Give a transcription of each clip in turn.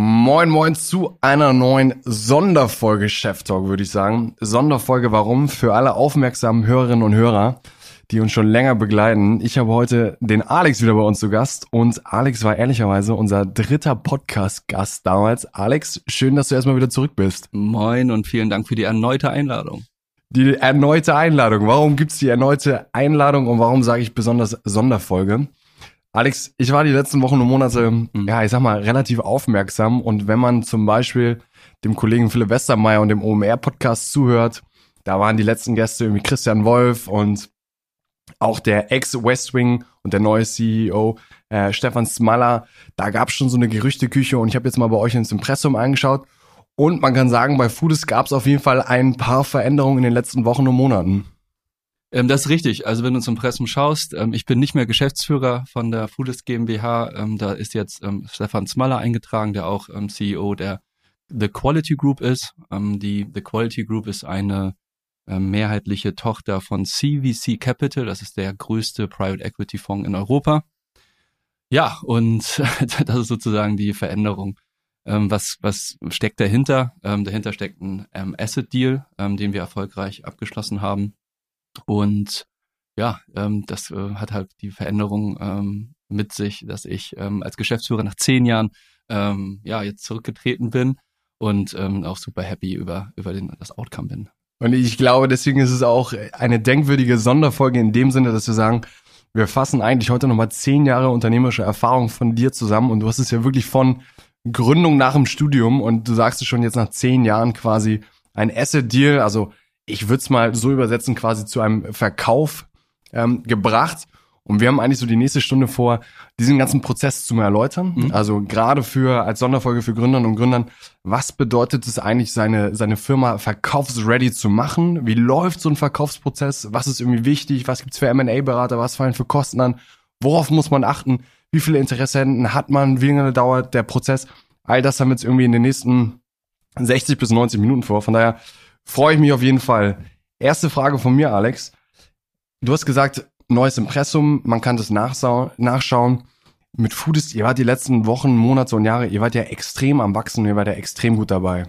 Moin, moin zu einer neuen Sonderfolge Chef Talk, würde ich sagen. Sonderfolge warum? Für alle aufmerksamen Hörerinnen und Hörer, die uns schon länger begleiten. Ich habe heute den Alex wieder bei uns zu Gast und Alex war ehrlicherweise unser dritter Podcast-Gast damals. Alex, schön, dass du erstmal wieder zurück bist. Moin und vielen Dank für die erneute Einladung. Die erneute Einladung. Warum gibt's die erneute Einladung und warum sage ich besonders Sonderfolge? Alex, ich war die letzten Wochen und Monate, mhm. ja, ich sag mal, relativ aufmerksam. Und wenn man zum Beispiel dem Kollegen Philipp Westermeier und dem OMR-Podcast zuhört, da waren die letzten Gäste irgendwie Christian Wolf und auch der Ex-West Wing und der neue CEO äh, Stefan Smaller. Da gab es schon so eine Gerüchteküche und ich habe jetzt mal bei euch ins Impressum eingeschaut. Und man kann sagen, bei Foodist gab es auf jeden Fall ein paar Veränderungen in den letzten Wochen und Monaten. Ähm, das ist richtig. Also wenn du zum Impressum schaust, ähm, ich bin nicht mehr Geschäftsführer von der Foodist GmbH. Ähm, da ist jetzt ähm, Stefan Smaller eingetragen, der auch ähm, CEO der The Quality Group ist. Ähm, die The Quality Group ist eine mehrheitliche Tochter von CVC Capital. Das ist der größte Private Equity Fonds in Europa. Ja, und das ist sozusagen die Veränderung. was, was steckt dahinter? dahinter steckt ein Asset Deal, den wir erfolgreich abgeschlossen haben und ja, ähm, das äh, hat halt die Veränderung ähm, mit sich, dass ich ähm, als Geschäftsführer nach zehn Jahren ähm, ja jetzt zurückgetreten bin und ähm, auch super happy über über den das Outcome bin. Und ich glaube, deswegen ist es auch eine denkwürdige Sonderfolge in dem Sinne, dass wir sagen, wir fassen eigentlich heute nochmal zehn Jahre unternehmerische Erfahrung von dir zusammen und du hast es ja wirklich von Gründung nach dem Studium und du sagst es schon jetzt nach zehn Jahren quasi ein Asset Deal, also ich würde es mal so übersetzen, quasi zu einem Verkauf ähm, gebracht. Und wir haben eigentlich so die nächste Stunde vor, diesen ganzen Prozess zu erläutern. Mhm. Also gerade für als Sonderfolge für Gründerinnen und Gründern, was bedeutet es eigentlich, seine, seine Firma verkaufsready zu machen? Wie läuft so ein Verkaufsprozess? Was ist irgendwie wichtig? Was gibt's für M&A-Berater? Was fallen für Kosten an? Worauf muss man achten? Wie viele Interessenten hat man? Wie lange dauert der Prozess? All das haben wir jetzt irgendwie in den nächsten 60 bis 90 Minuten vor. Von daher Freue ich mich auf jeden Fall. Erste Frage von mir, Alex. Du hast gesagt, neues Impressum, man kann das nachschauen. Mit Foodist, ihr wart die letzten Wochen, Monate und Jahre, ihr wart ja extrem am Wachsen ihr wart ja extrem gut dabei.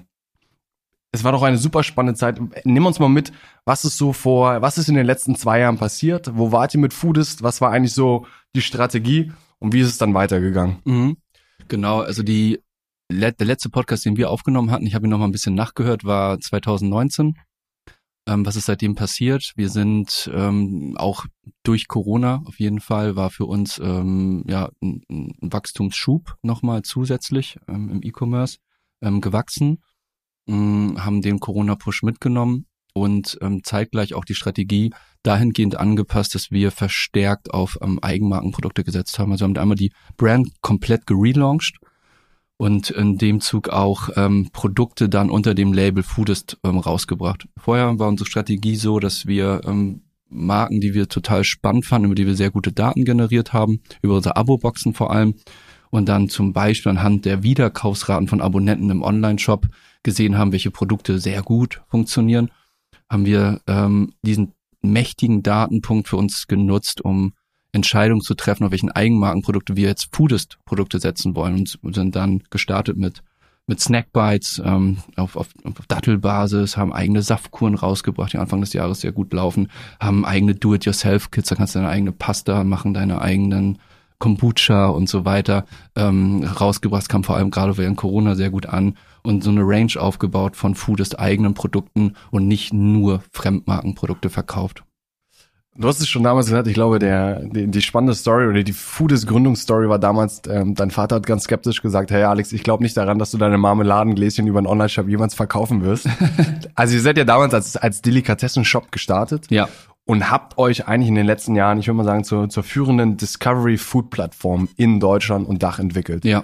Es war doch eine super spannende Zeit. Nimm uns mal mit, was ist so vor, was ist in den letzten zwei Jahren passiert? Wo wart ihr mit Foodist? Was war eigentlich so die Strategie und wie ist es dann weitergegangen? Mhm. Genau, also die der letzte Podcast, den wir aufgenommen hatten, ich habe ihn noch mal ein bisschen nachgehört, war 2019. Ähm, was ist seitdem passiert? Wir sind ähm, auch durch Corona auf jeden Fall war für uns ähm, ja ein, ein Wachstumsschub nochmal zusätzlich ähm, im E-Commerce ähm, gewachsen, ähm, haben den Corona-Push mitgenommen und ähm, zeitgleich auch die Strategie dahingehend angepasst, dass wir verstärkt auf Eigenmarkenprodukte gesetzt haben. Also wir haben einmal die Brand komplett gelauncht und in dem Zug auch ähm, Produkte dann unter dem Label Foodist ähm, rausgebracht. Vorher war unsere Strategie so, dass wir ähm, Marken, die wir total spannend fanden, über die wir sehr gute Daten generiert haben, über unsere Abo-Boxen vor allem, und dann zum Beispiel anhand der Wiederkaufsraten von Abonnenten im Online-Shop gesehen haben, welche Produkte sehr gut funktionieren, haben wir ähm, diesen mächtigen Datenpunkt für uns genutzt, um Entscheidung zu treffen, auf welchen Eigenmarkenprodukte wir jetzt Foodist-Produkte setzen wollen und sind dann gestartet mit mit Snackbites ähm, auf, auf, auf Dattelbasis, haben eigene Saftkuren rausgebracht, die Anfang des Jahres sehr gut laufen, haben eigene Do-it-yourself-Kits, da kannst du deine eigene Pasta machen, deine eigenen Kombucha und so weiter ähm, rausgebracht. Das kam vor allem gerade während Corona sehr gut an und so eine Range aufgebaut von Foodist eigenen Produkten und nicht nur Fremdmarkenprodukte verkauft. Du hast es schon damals gesagt, ich glaube, der, die, die spannende Story oder die Foodist Gründungsstory war damals, ähm, dein Vater hat ganz skeptisch gesagt, hey Alex, ich glaube nicht daran, dass du deine Marmeladengläschen über einen Online-Shop jemals verkaufen wirst. also ihr seid ja damals als, als Delikatessen-Shop gestartet. Ja. Und habt euch eigentlich in den letzten Jahren, ich würde mal sagen, zur, zur führenden Discovery Food Plattform in Deutschland und Dach entwickelt. Ja,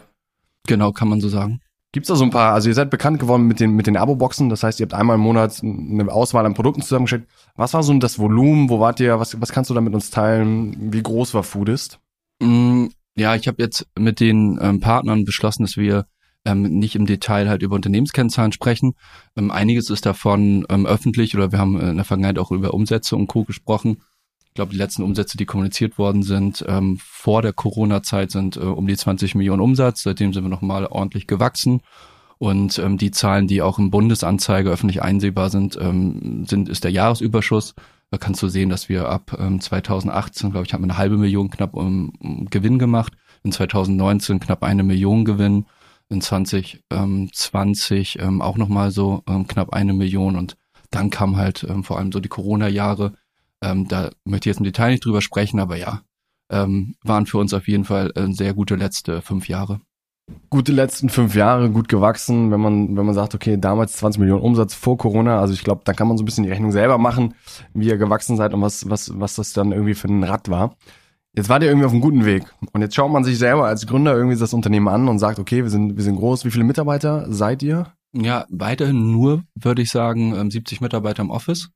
genau, kann man so sagen. Gibt's da so ein paar, also ihr seid bekannt geworden mit den, mit den Abo-Boxen, das heißt, ihr habt einmal im Monat eine Auswahl an Produkten zusammengestellt. Was war so das Volumen, wo wart ihr, was, was kannst du da mit uns teilen, wie groß war Foodist? Mm, ja, ich habe jetzt mit den ähm, Partnern beschlossen, dass wir ähm, nicht im Detail halt über Unternehmenskennzahlen sprechen. Ähm, einiges ist davon ähm, öffentlich oder wir haben in der Vergangenheit auch über Umsätze und Co. gesprochen. Glaube, die letzten Umsätze, die kommuniziert worden sind, ähm, vor der Corona-Zeit sind äh, um die 20 Millionen Umsatz. Seitdem sind wir nochmal ordentlich gewachsen. Und ähm, die Zahlen, die auch im Bundesanzeiger öffentlich einsehbar sind, ähm, sind ist der Jahresüberschuss. Da kannst du sehen, dass wir ab ähm, 2018, glaube ich, haben wir eine halbe Million knapp um, um Gewinn gemacht. In 2019 knapp eine Million Gewinn. In 2020 ähm, auch nochmal so ähm, knapp eine Million. Und dann kam halt ähm, vor allem so die Corona-Jahre. Ähm, da möchte ich jetzt im Detail nicht drüber sprechen, aber ja, ähm, waren für uns auf jeden Fall äh, sehr gute letzte fünf Jahre gute letzten fünf Jahre gut gewachsen, wenn man, wenn man sagt, okay, damals 20 Millionen Umsatz vor Corona, also ich glaube, da kann man so ein bisschen die Rechnung selber machen, wie ihr gewachsen seid und was, was, was das dann irgendwie für ein Rad war. Jetzt wart ihr irgendwie auf einem guten Weg. Und jetzt schaut man sich selber als Gründer irgendwie das Unternehmen an und sagt, okay, wir sind, wir sind groß. Wie viele Mitarbeiter seid ihr? Ja, weiterhin nur, würde ich sagen, 70 ähm, Mitarbeiter im Office.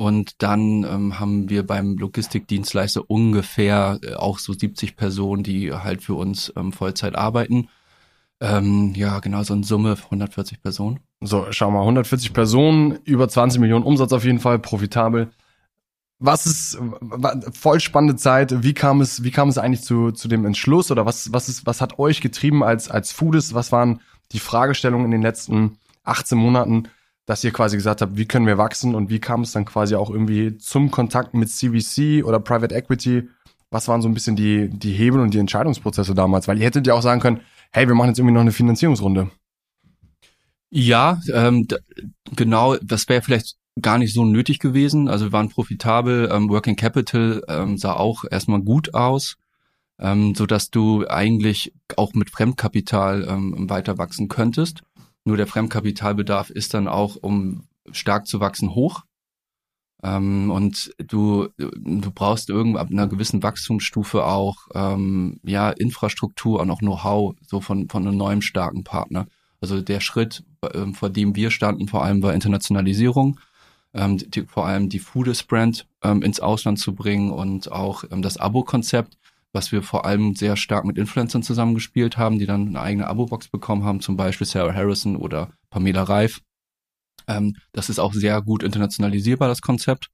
Und dann ähm, haben wir beim Logistikdienstleister ungefähr äh, auch so 70 Personen, die halt für uns ähm, Vollzeit arbeiten. Ähm, ja, genau, so in Summe 140 Personen. So, schau mal, 140 Personen, über 20 Millionen Umsatz auf jeden Fall, profitabel. Was ist voll spannende Zeit? Wie kam es, wie kam es eigentlich zu, zu dem Entschluss oder was, was ist, was hat euch getrieben als, als Foodist? Was waren die Fragestellungen in den letzten 18 Monaten, dass ihr quasi gesagt habt, wie können wir wachsen und wie kam es dann quasi auch irgendwie zum Kontakt mit CVC oder Private Equity? Was waren so ein bisschen die, die Hebel und die Entscheidungsprozesse damals? Weil ihr hättet ja auch sagen können, hey, wir machen jetzt irgendwie noch eine Finanzierungsrunde. Ja, ähm, genau, das wäre vielleicht gar nicht so nötig gewesen. Also wir waren profitabel, ähm, Working Capital ähm, sah auch erstmal gut aus, ähm, so du eigentlich auch mit Fremdkapital ähm, weiter wachsen könntest. Nur der Fremdkapitalbedarf ist dann auch, um stark zu wachsen, hoch. Ähm, und du, du brauchst irgendwo ab einer gewissen Wachstumsstufe auch ähm, ja Infrastruktur und auch Know-how so von, von einem neuen starken Partner. Also der Schritt, äh, vor dem wir standen, vor allem war Internationalisierung, ähm, die, vor allem die Foodist-Brand ähm, ins Ausland zu bringen und auch ähm, das Abo-Konzept, was wir vor allem sehr stark mit Influencern zusammengespielt haben, die dann eine eigene Abo-Box bekommen haben, zum Beispiel Sarah Harrison oder Pamela Reif ähm, das ist auch sehr gut internationalisierbar, das Konzept.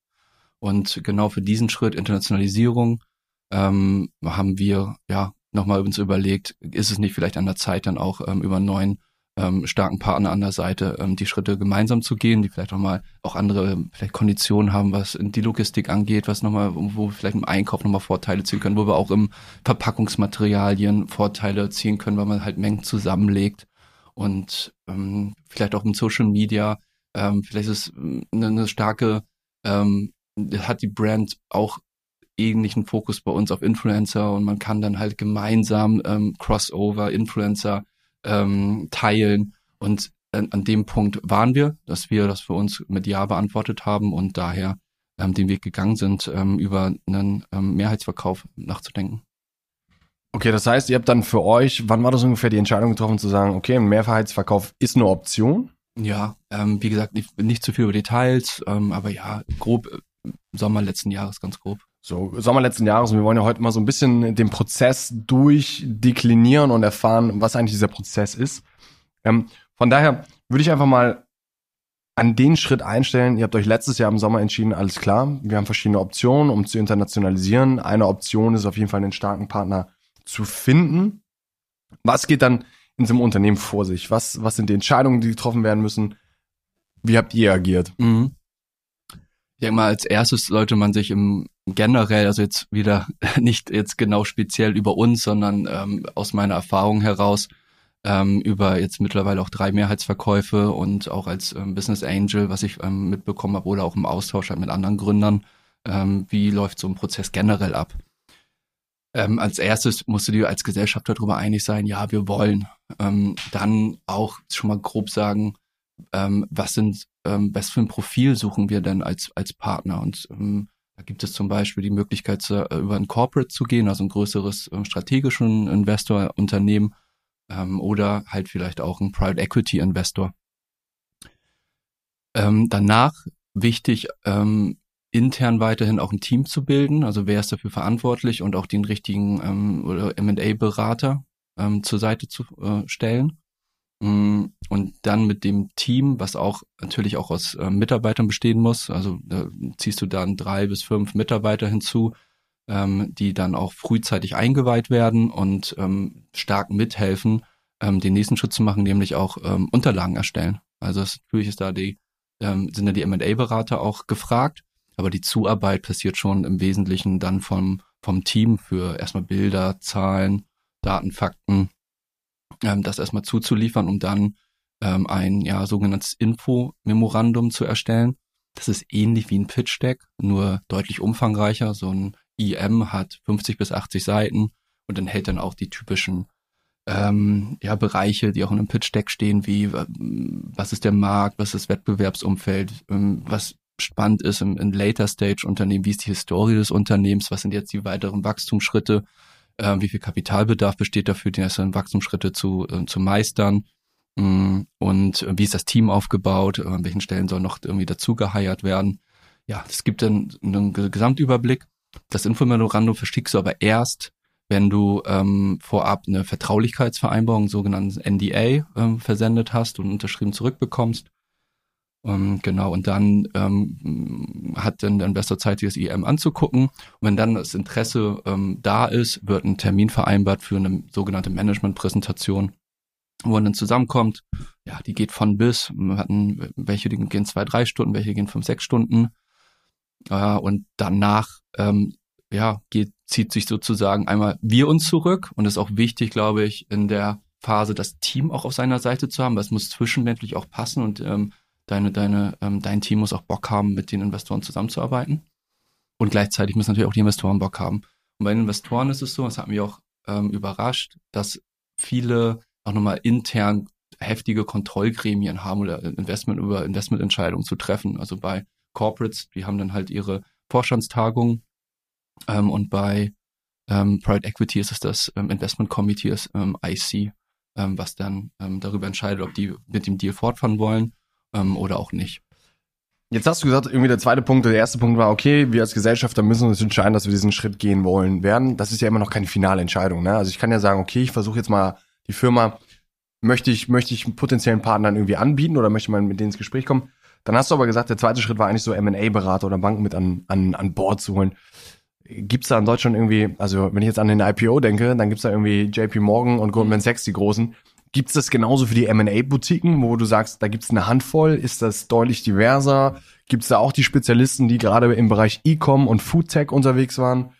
Und genau für diesen Schritt Internationalisierung ähm, haben wir ja nochmal uns überlegt, ist es nicht vielleicht an der Zeit, dann auch ähm, über einen neuen ähm, starken Partner an der Seite ähm, die Schritte gemeinsam zu gehen, die vielleicht auch mal auch andere vielleicht Konditionen haben, was die Logistik angeht, was nochmal, wo wir vielleicht im Einkauf nochmal Vorteile ziehen können, wo wir auch im Verpackungsmaterialien Vorteile ziehen können, weil man halt Mengen zusammenlegt und ähm, vielleicht auch im Social Media ähm, vielleicht ist eine, eine starke, ähm, hat die Brand auch ähnlichen Fokus bei uns auf Influencer und man kann dann halt gemeinsam ähm, Crossover, Influencer ähm, teilen und an, an dem Punkt waren wir, dass wir das für uns mit Ja beantwortet haben und daher ähm, den Weg gegangen sind, ähm, über einen ähm, Mehrheitsverkauf nachzudenken. Okay, das heißt, ihr habt dann für euch, wann war das ungefähr die Entscheidung getroffen zu sagen, okay, ein Mehrheitsverkauf ist eine Option? Ja, ähm, wie gesagt, nicht, nicht zu viel über Details, ähm, aber ja, grob äh, Sommer letzten Jahres, ganz grob. So, Sommer letzten Jahres und wir wollen ja heute mal so ein bisschen den Prozess durchdeklinieren und erfahren, was eigentlich dieser Prozess ist. Ähm, von daher würde ich einfach mal an den Schritt einstellen. Ihr habt euch letztes Jahr im Sommer entschieden, alles klar. Wir haben verschiedene Optionen, um zu internationalisieren. Eine Option ist auf jeden Fall einen starken Partner zu finden. Was geht dann in so einem Unternehmen vor sich? Was, was sind die Entscheidungen, die getroffen werden müssen? Wie habt ihr agiert? Mhm. Ich denke mal, als erstes sollte man sich im generell, also jetzt wieder nicht jetzt genau speziell über uns, sondern ähm, aus meiner Erfahrung heraus ähm, über jetzt mittlerweile auch drei Mehrheitsverkäufe und auch als ähm, Business Angel, was ich ähm, mitbekommen habe, oder auch im Austausch halt mit anderen Gründern, ähm, wie läuft so ein Prozess generell ab? Ähm, als erstes musst du dir als Gesellschaft darüber einig sein, ja, wir wollen. Ähm, dann auch schon mal grob sagen, ähm, was sind, ähm, was für ein Profil suchen wir denn als, als Partner? Und ähm, da gibt es zum Beispiel die Möglichkeit, zu, äh, über ein Corporate zu gehen, also ein größeres äh, strategischen Investor-Unternehmen ähm, oder halt vielleicht auch ein Private Equity Investor. Ähm, danach wichtig, ähm, intern weiterhin auch ein Team zu bilden. Also wer ist dafür verantwortlich und auch den richtigen ähm, oder M&A-Berater ähm, zur Seite zu äh, stellen. Mm, und dann mit dem Team, was auch natürlich auch aus äh, Mitarbeitern bestehen muss. Also da ziehst du dann drei bis fünf Mitarbeiter hinzu, ähm, die dann auch frühzeitig eingeweiht werden und ähm, stark mithelfen, ähm, den nächsten Schritt zu machen, nämlich auch ähm, Unterlagen erstellen. Also das, natürlich ist da die, ähm, sind da die M&A-Berater auch gefragt, aber die Zuarbeit passiert schon im Wesentlichen dann vom, vom Team für erstmal Bilder, Zahlen, Daten, Fakten, ähm, das erstmal zuzuliefern, um dann ähm, ein ja sogenanntes Info-Memorandum zu erstellen. Das ist ähnlich wie ein Pitch-Deck, nur deutlich umfangreicher. So ein IM hat 50 bis 80 Seiten und enthält dann auch die typischen ähm, ja, Bereiche, die auch in einem Pitch-Deck stehen, wie was ist der Markt, was ist das Wettbewerbsumfeld, ähm, was spannend ist im, im Later-Stage-Unternehmen, wie ist die Historie des Unternehmens, was sind jetzt die weiteren Wachstumsschritte, äh, wie viel Kapitalbedarf besteht dafür, die ersten Wachstumsschritte zu, äh, zu meistern mh, und äh, wie ist das Team aufgebaut, äh, an welchen Stellen soll noch irgendwie dazu geheiert werden. Ja, es gibt dann einen Gesamtüberblick. Das Infomemorandum verschickst du aber erst, wenn du ähm, vorab eine Vertraulichkeitsvereinbarung, sogenannten NDA, ähm, versendet hast und unterschrieben zurückbekommst. Ähm, genau, und dann ähm, hat dann der Investor Zeit, das IM anzugucken. Und wenn dann das Interesse ähm, da ist, wird ein Termin vereinbart für eine sogenannte Management-Präsentation, wo man dann zusammenkommt. Ja, die geht von bis. Wir hatten welche, die gehen zwei, drei Stunden, welche gehen fünf, sechs Stunden. Äh, und danach ähm, ja, geht, zieht sich sozusagen einmal wir uns zurück. Und es ist auch wichtig, glaube ich, in der Phase das Team auch auf seiner Seite zu haben, weil es muss zwischenmenschlich auch passen und ähm, deine, deine, ähm, dein Team muss auch Bock haben, mit den Investoren zusammenzuarbeiten. Und gleichzeitig müssen natürlich auch die Investoren Bock haben. Und bei den Investoren ist es so, das hat mich auch ähm, überrascht, dass viele auch nochmal intern heftige Kontrollgremien haben oder Investment über Investmententscheidungen zu treffen. Also bei Corporates, die haben dann halt ihre Vorstandstagung ähm, und bei ähm, Private Equity ist es das ähm, Investment Committee, das ähm, IC, ähm, was dann ähm, darüber entscheidet, ob die mit dem Deal fortfahren wollen ähm, oder auch nicht. Jetzt hast du gesagt, irgendwie der zweite Punkt, der erste Punkt war, okay, wir als Gesellschafter müssen uns entscheiden, dass wir diesen Schritt gehen wollen werden. Das ist ja immer noch keine finale Entscheidung. Ne? Also ich kann ja sagen, okay, ich versuche jetzt mal die Firma, möchte ich, möchte ich potenziellen Partnern irgendwie anbieten oder möchte man mit denen ins Gespräch kommen? Dann hast du aber gesagt, der zweite Schritt war eigentlich so M&A-Berater oder Banken mit an, an, an Bord zu holen. Gibt's da in Deutschland irgendwie, also wenn ich jetzt an den IPO denke, dann gibt's da irgendwie JP Morgan und Goldman Sachs, die großen. Gibt's das genauso für die M&A-Boutiquen, wo du sagst, da gibt's eine Handvoll? Ist das deutlich diverser? Gibt's da auch die Spezialisten, die gerade im Bereich E-Com und Foodtech unterwegs waren?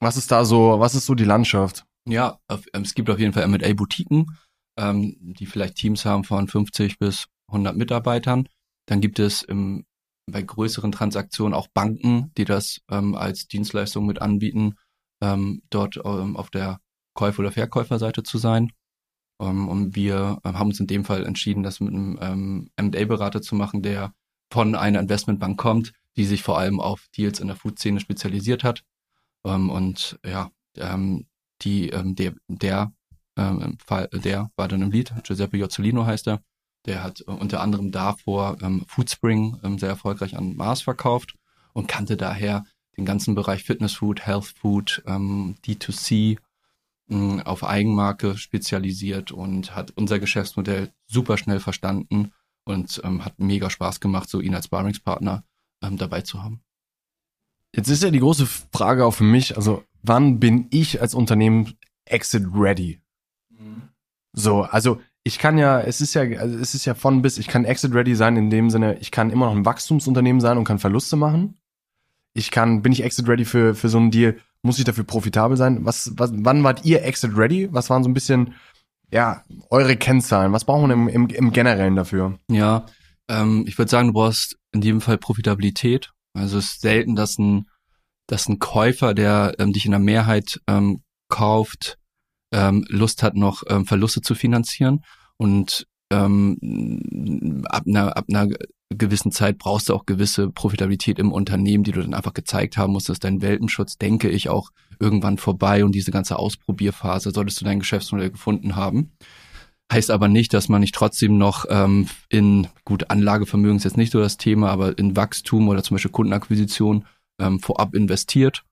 Was ist da so, was ist so die Landschaft? Ja, ähm, es gibt auf jeden Fall M&A-Boutiquen, ähm, die vielleicht Teams haben von 50 bis 100 Mitarbeitern. Dann gibt es im, bei größeren Transaktionen auch Banken, die das ähm, als Dienstleistung mit anbieten, ähm, dort ähm, auf der Käufer- oder Verkäuferseite zu sein. Um, ähm, und wir ähm, haben uns in dem Fall entschieden, das mit einem ähm, M&A-Berater zu machen, der von einer Investmentbank kommt, die sich vor allem auf Deals in der Food-Szene spezialisiert hat. Um, und ja, ähm, die, ähm, der, der, ähm, Fall, der war dann im Lied, Giuseppe Jozzolino heißt er. Der hat äh, unter anderem davor ähm, Foodspring ähm, sehr erfolgreich an Mars verkauft und kannte daher den ganzen Bereich Fitness Food, Health Food, ähm, D2C, auf Eigenmarke spezialisiert und hat unser Geschäftsmodell super schnell verstanden und ähm, hat mega Spaß gemacht, so ihn als Sparringspartner ähm, dabei zu haben. Jetzt ist ja die große Frage auch für mich, also wann bin ich als Unternehmen exit ready? Mhm. So, also ich kann ja, es ist ja, also es ist ja von bis, ich kann exit ready sein in dem Sinne, ich kann immer noch ein Wachstumsunternehmen sein und kann Verluste machen. Ich kann, bin ich exit ready für, für so einen Deal, muss ich dafür profitabel sein? Was, was, wann wart ihr Exit ready? Was waren so ein bisschen, ja, eure Kennzahlen? Was brauchen wir im, im, im Generellen dafür? Ja, ähm, ich würde sagen, du brauchst in jedem Fall Profitabilität. Also es ist selten, dass ein, dass ein Käufer, der ähm, dich in der Mehrheit ähm, kauft, ähm, Lust hat, noch ähm, Verluste zu finanzieren. Und ähm, ab, einer, ab einer gewissen Zeit brauchst du auch gewisse Profitabilität im Unternehmen, die du dann einfach gezeigt haben musst, dass dein Welpenschutz, denke ich, auch irgendwann vorbei und diese ganze Ausprobierphase solltest du dein Geschäftsmodell gefunden haben. Heißt aber nicht, dass man nicht trotzdem noch ähm, in, gut, Anlagevermögen ist jetzt nicht so das Thema, aber in Wachstum oder zum Beispiel Kundenakquisition ähm, vorab investiert.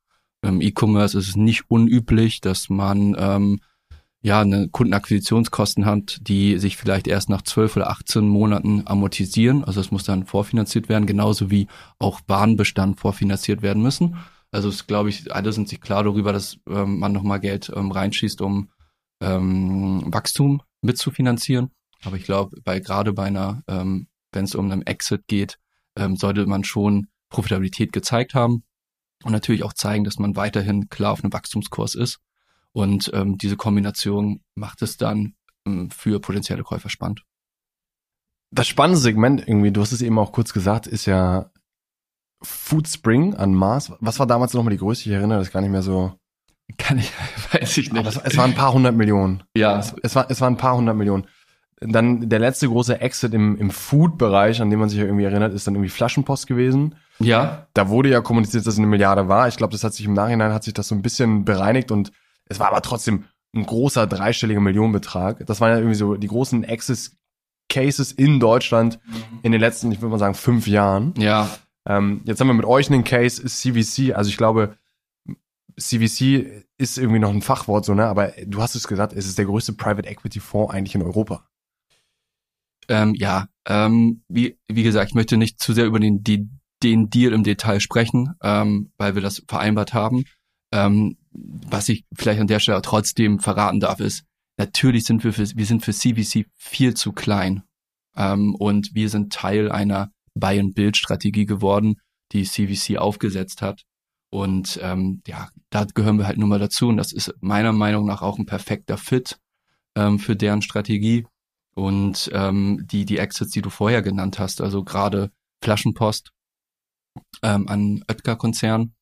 Im E-Commerce ist es nicht unüblich, dass man ähm, ja, eine Kundenakquisitionskosten hat, die sich vielleicht erst nach 12 oder 18 Monaten amortisieren. Also es muss dann vorfinanziert werden, genauso wie auch Warenbestand vorfinanziert werden müssen. Also es glaube ich, alle sind sich klar darüber, dass ähm, man nochmal Geld ähm, reinschießt, um ähm, Wachstum mitzufinanzieren. Aber ich glaube, bei gerade bei einer, ähm, wenn es um einen Exit geht, ähm, sollte man schon Profitabilität gezeigt haben und natürlich auch zeigen, dass man weiterhin klar auf einem Wachstumskurs ist. Und ähm, diese Kombination macht es dann ähm, für potenzielle Käufer spannend. Das spannende Segment irgendwie, du hast es eben auch kurz gesagt, ist ja Food Spring an Mars. Was war damals nochmal die größte? Ich erinnere das gar nicht mehr so. Kann ich, weiß ich nicht. Es, es waren ein paar hundert Millionen. Ja. Es, es, war, es waren ein paar hundert Millionen. Dann der letzte große Exit im, im Food-Bereich, an dem man sich ja irgendwie erinnert, ist dann irgendwie Flaschenpost gewesen. Ja. Da wurde ja kommuniziert, dass es eine Milliarde war. Ich glaube, das hat sich im Nachhinein hat sich das so ein bisschen bereinigt und es war aber trotzdem ein großer dreistelliger Millionenbetrag. Das waren ja irgendwie so die großen Access Cases in Deutschland in den letzten, ich würde mal sagen, fünf Jahren. Ja. Ähm, jetzt haben wir mit euch einen Case, ist CVC. Also ich glaube, CVC ist irgendwie noch ein Fachwort, so, ne? Aber du hast es gesagt, es ist der größte Private Equity Fonds eigentlich in Europa. Ähm, ja, ähm, wie, wie gesagt, ich möchte nicht zu sehr über den, die, den Deal im Detail sprechen, ähm, weil wir das vereinbart haben. Ähm, was ich vielleicht an der Stelle trotzdem verraten darf, ist, natürlich sind wir für, wir sind für CVC viel zu klein. Ähm, und wir sind Teil einer Buy-and-Build-Strategie geworden, die CVC aufgesetzt hat. Und ähm, ja, da gehören wir halt nun mal dazu. Und das ist meiner Meinung nach auch ein perfekter Fit ähm, für deren Strategie. Und ähm, die, die Exits, die du vorher genannt hast, also gerade Flaschenpost ähm, an Oetker-Konzern,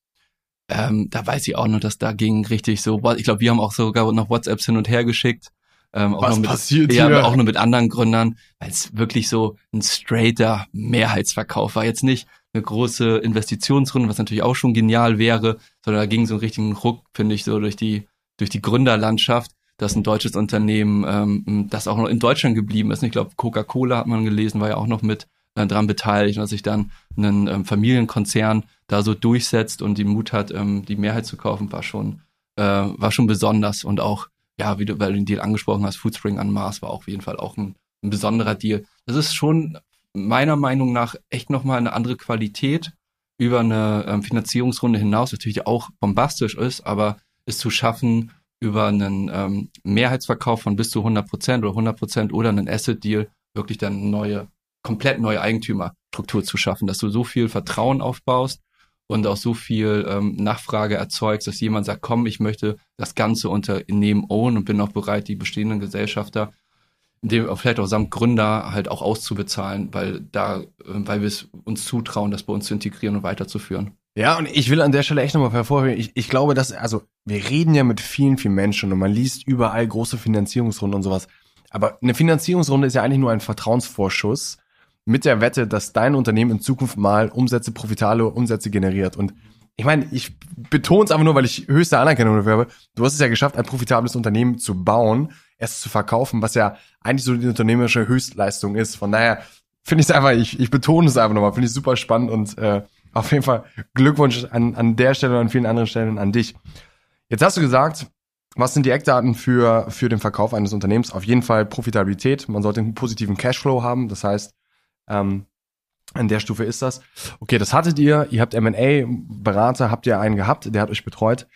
ähm, da weiß ich auch noch, dass da ging richtig so, ich glaube, wir haben auch sogar noch WhatsApps hin und her geschickt. Ähm, auch Was mit, passiert ja, hier? auch nur mit anderen Gründern, weil es wirklich so ein straighter Mehrheitsverkauf war. Jetzt nicht eine große Investitionsrunde, was natürlich auch schon genial wäre, sondern da ging so einen richtigen Ruck, finde ich, so durch die, durch die Gründerlandschaft, dass ein deutsches Unternehmen, ähm, das auch noch in Deutschland geblieben ist. Ich glaube, Coca-Cola hat man gelesen, war ja auch noch mit äh, dran beteiligt, dass sich dann ein ähm, Familienkonzern da so durchsetzt und die Mut hat, ähm, die Mehrheit zu kaufen, war schon, äh, war schon besonders und auch, ja, wie du, weil du den Deal angesprochen hast, Foodspring an Mars war auf jeden Fall auch ein, ein besonderer Deal. Das ist schon meiner Meinung nach echt nochmal eine andere Qualität über eine ähm, Finanzierungsrunde hinaus, natürlich auch bombastisch ist, aber es zu schaffen, über einen ähm, Mehrheitsverkauf von bis zu 100 Prozent oder 100 Prozent oder einen Asset-Deal wirklich dann neue, komplett neue Eigentümerstruktur zu schaffen, dass du so viel Vertrauen aufbaust und auch so viel ähm, Nachfrage erzeugst, dass jemand sagt, komm, ich möchte das ganze Unternehmen own und bin auch bereit, die bestehenden Gesellschafter, dem vielleicht auch samt Gründer halt auch auszubezahlen, weil da, äh, weil wir es uns zutrauen, das bei uns zu integrieren und weiterzuführen. Ja, und ich will an der Stelle echt nochmal hervorheben, ich, ich glaube, dass, also, wir reden ja mit vielen, vielen Menschen und man liest überall große Finanzierungsrunden und sowas. Aber eine Finanzierungsrunde ist ja eigentlich nur ein Vertrauensvorschuss mit der Wette, dass dein Unternehmen in Zukunft mal Umsätze, profitable Umsätze generiert. Und ich meine, ich betone es einfach nur, weil ich höchste Anerkennung dafür habe. Du hast es ja geschafft, ein profitables Unternehmen zu bauen, es zu verkaufen, was ja eigentlich so die unternehmerische Höchstleistung ist. Von daher finde ich es einfach, ich, ich betone es einfach nochmal, finde ich super spannend und äh, auf jeden Fall Glückwunsch an, an der Stelle und an vielen anderen Stellen an dich. Jetzt hast du gesagt, was sind die Eckdaten für, für den Verkauf eines Unternehmens? Auf jeden Fall Profitabilität. Man sollte einen positiven Cashflow haben. Das heißt, ähm, an der Stufe ist das. Okay, das hattet ihr. Ihr habt M&A-Berater, habt ihr einen gehabt, der hat euch betreut.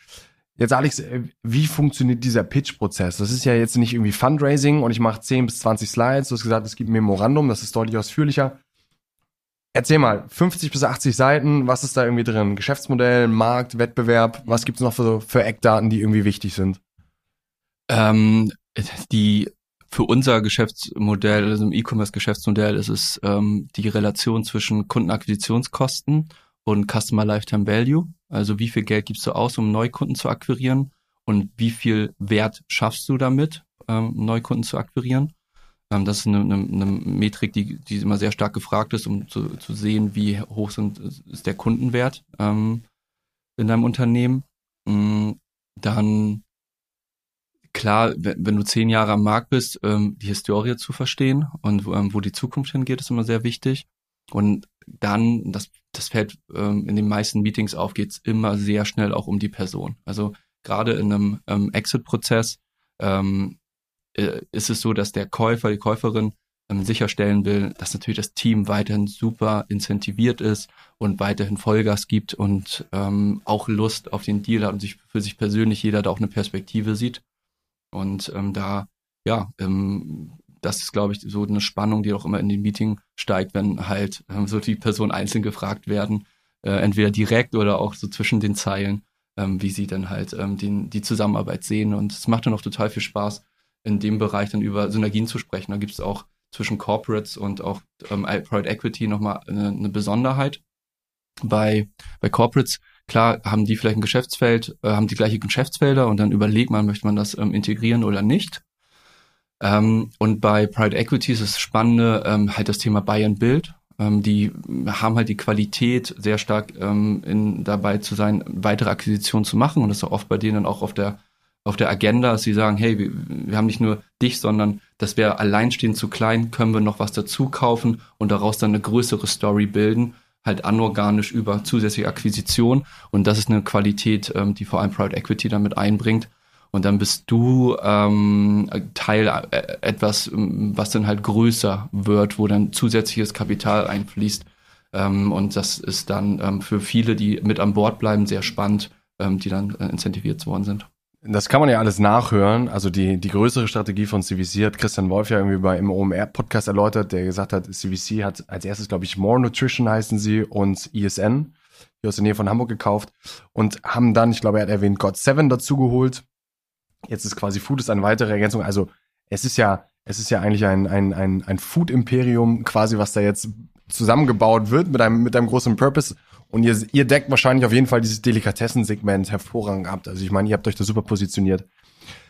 Jetzt Alex, äh, wie funktioniert dieser Pitch-Prozess? Das ist ja jetzt nicht irgendwie Fundraising und ich mache 10 bis 20 Slides. Du hast gesagt, es gibt ein Memorandum, das ist deutlich ausführlicher. Erzähl mal, 50 bis 80 Seiten, was ist da irgendwie drin? Geschäftsmodell, Markt, Wettbewerb, was gibt's noch für, für Eckdaten, die irgendwie wichtig sind? Ähm, die für unser Geschäftsmodell, also im E-Commerce-Geschäftsmodell, ist es ähm, die Relation zwischen Kundenakquisitionskosten und Customer Lifetime Value. Also wie viel Geld gibst du aus, um Neukunden zu akquirieren und wie viel Wert schaffst du damit, ähm, Neukunden zu akquirieren. Ähm, das ist eine, eine, eine Metrik, die, die immer sehr stark gefragt ist, um zu, zu sehen, wie hoch sind, ist der Kundenwert ähm, in deinem Unternehmen. Mm, Dann klar, wenn, du zehn Jahre am Markt bist, ähm, die Historie zu verstehen und ähm, wo die Zukunft hingeht, ist immer sehr wichtig. Und dann, das, das fällt ähm, in den meisten Meetings auf, geht's immer sehr schnell auch um die Person. Also gerade in einem ähm, Exit-Prozess ähm, äh, ist es so, dass der Käufer, die Käuferin ähm, sicherstellen will, dass natürlich das Team weiterhin super incentiviert ist und weiterhin Vollgas gibt und ähm, auch Lust auf den Deal hat und sich für sich persönlich jeder da auch eine Perspektive sieht. Und ähm, da, ja, ähm, das ist, glaube ich, so eine Spannung, die auch immer in den Meeting steigt, wenn halt ähm, so die Personen einzeln gefragt werden, äh, entweder direkt oder auch so zwischen den Zeilen, ähm, wie sie dann halt ähm, den, die Zusammenarbeit sehen. Und es macht dann auch total viel Spaß, in dem Bereich dann über Synergien zu sprechen. Da gibt es auch zwischen Corporates und auch ähm, Private Equity nochmal eine, eine Besonderheit. Bei, bei Corporates, klar, haben die vielleicht ein Geschäftsfeld, äh, haben die gleiche Geschäftsfelder und dann überlegt man, möchte man das ähm, integrieren oder nicht. Ähm, und bei Private Equity ist das Spannende ähm, halt das Thema Buy and Build. Ähm, die haben halt die Qualität, sehr stark ähm, in, dabei zu sein, weitere Akquisitionen zu machen. Und das ist oft bei denen auch auf der auf der Agenda, dass sie sagen, hey, wir, wir haben nicht nur dich, sondern das wäre alleinstehend zu klein, können wir noch was dazu kaufen und daraus dann eine größere Story bilden, halt anorganisch über zusätzliche Akquisition. Und das ist eine Qualität, ähm, die vor allem Private Equity damit einbringt. Und dann bist du ähm, Teil äh, etwas, ähm, was dann halt größer wird, wo dann zusätzliches Kapital einfließt. Ähm, und das ist dann ähm, für viele, die mit an Bord bleiben, sehr spannend, ähm, die dann äh, incentiviert worden sind. Das kann man ja alles nachhören. Also die, die größere Strategie von CVC hat Christian Wolf ja irgendwie bei im OMR-Podcast erläutert, der gesagt hat, CVC hat als erstes, glaube ich, More Nutrition heißen sie und ESN, hier aus der Nähe von Hamburg gekauft und haben dann, ich glaube, er hat erwähnt, God 7 dazugeholt. Jetzt ist quasi Food ist eine weitere Ergänzung. Also es ist ja, es ist ja eigentlich ein, ein, ein, ein Food-Imperium quasi, was da jetzt zusammengebaut wird mit einem, mit einem großen Purpose. Und ihr, ihr deckt wahrscheinlich auf jeden Fall dieses Delikatessensegment hervorragend ab. Also ich meine, ihr habt euch da super positioniert.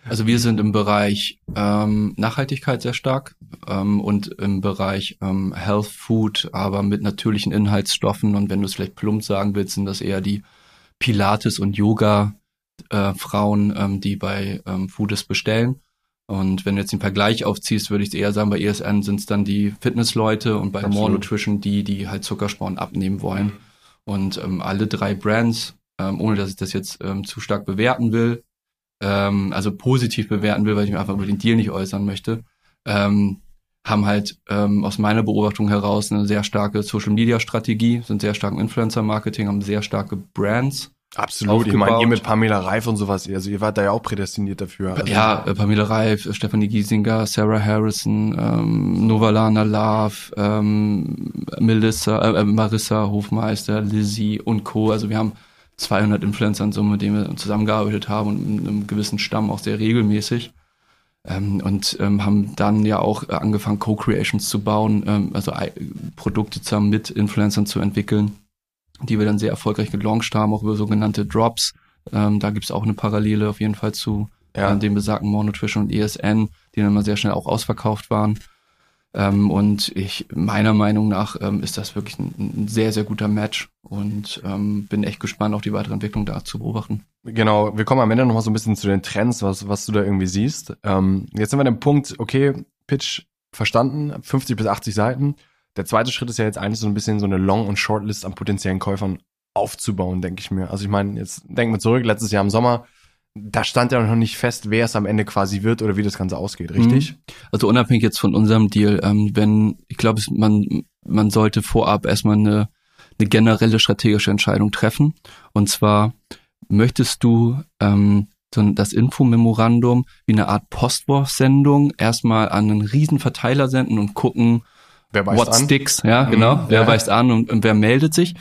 Also wir sind im Bereich ähm, Nachhaltigkeit sehr stark ähm, und im Bereich ähm, Health Food, aber mit natürlichen Inhaltsstoffen. Und wenn du es vielleicht plump sagen willst, sind das eher die Pilates und Yoga äh, Frauen, ähm, die bei ähm, Foodist bestellen. Und wenn du jetzt den Vergleich aufziehst, würde ich eher sagen, bei ESN sind es dann die Fitnessleute und bei Absolut. More Nutrition die, die halt Zuckersporen abnehmen wollen. Mhm. Und ähm, alle drei Brands, ähm, ohne dass ich das jetzt ähm, zu stark bewerten will, ähm, also positiv bewerten will, weil ich mir einfach über den Deal nicht äußern möchte, ähm, haben halt ähm, aus meiner Beobachtung heraus eine sehr starke Social-Media-Strategie, sind sehr stark im Influencer-Marketing, haben sehr starke Brands. Absolut, ich meine, ihr mit Pamela Reif und sowas, also ihr wart da ja auch prädestiniert dafür. Also ja, äh, Pamela Reif, Stephanie Giesinger, Sarah Harrison, ähm, Novalana Love, ähm, Melissa, äh, äh, Marissa Hofmeister, Lizzie und Co. Also wir haben 200 Influencer in Summe, mit denen wir zusammengearbeitet haben und mit einem gewissen Stamm auch sehr regelmäßig. Ähm, und ähm, haben dann ja auch angefangen, Co-Creations zu bauen, ähm, also Produkte zusammen mit Influencern zu entwickeln die wir dann sehr erfolgreich gelauncht haben, auch über sogenannte Drops. Ähm, da gibt's auch eine Parallele auf jeden Fall zu ja. äh, dem besagten More Nutrition und ESN, die dann mal sehr schnell auch ausverkauft waren. Ähm, und ich, meiner Meinung nach, ähm, ist das wirklich ein, ein, sehr, sehr guter Match und ähm, bin echt gespannt, auch die weitere Entwicklung da zu beobachten. Genau, wir kommen am Ende nochmal so ein bisschen zu den Trends, was, was du da irgendwie siehst. Ähm, jetzt sind wir an dem Punkt, okay, Pitch verstanden, 50 bis 80 Seiten. Der zweite Schritt ist ja jetzt eigentlich so ein bisschen so eine Long- und Shortlist an potenziellen Käufern aufzubauen, denke ich mir. Also ich meine, jetzt denken wir zurück, letztes Jahr im Sommer, da stand ja noch nicht fest, wer es am Ende quasi wird oder wie das Ganze ausgeht, richtig? Mhm. Also unabhängig jetzt von unserem Deal, ähm, wenn, ich glaube, man, man sollte vorab erstmal eine, eine generelle strategische Entscheidung treffen. Und zwar möchtest du ähm, so das Infomemorandum wie eine Art Postwurfsendung erstmal an einen riesen Verteiler senden und gucken, Wer weist What an? sticks, ja, mhm. genau. Wer ja. weist an und, und wer meldet sich?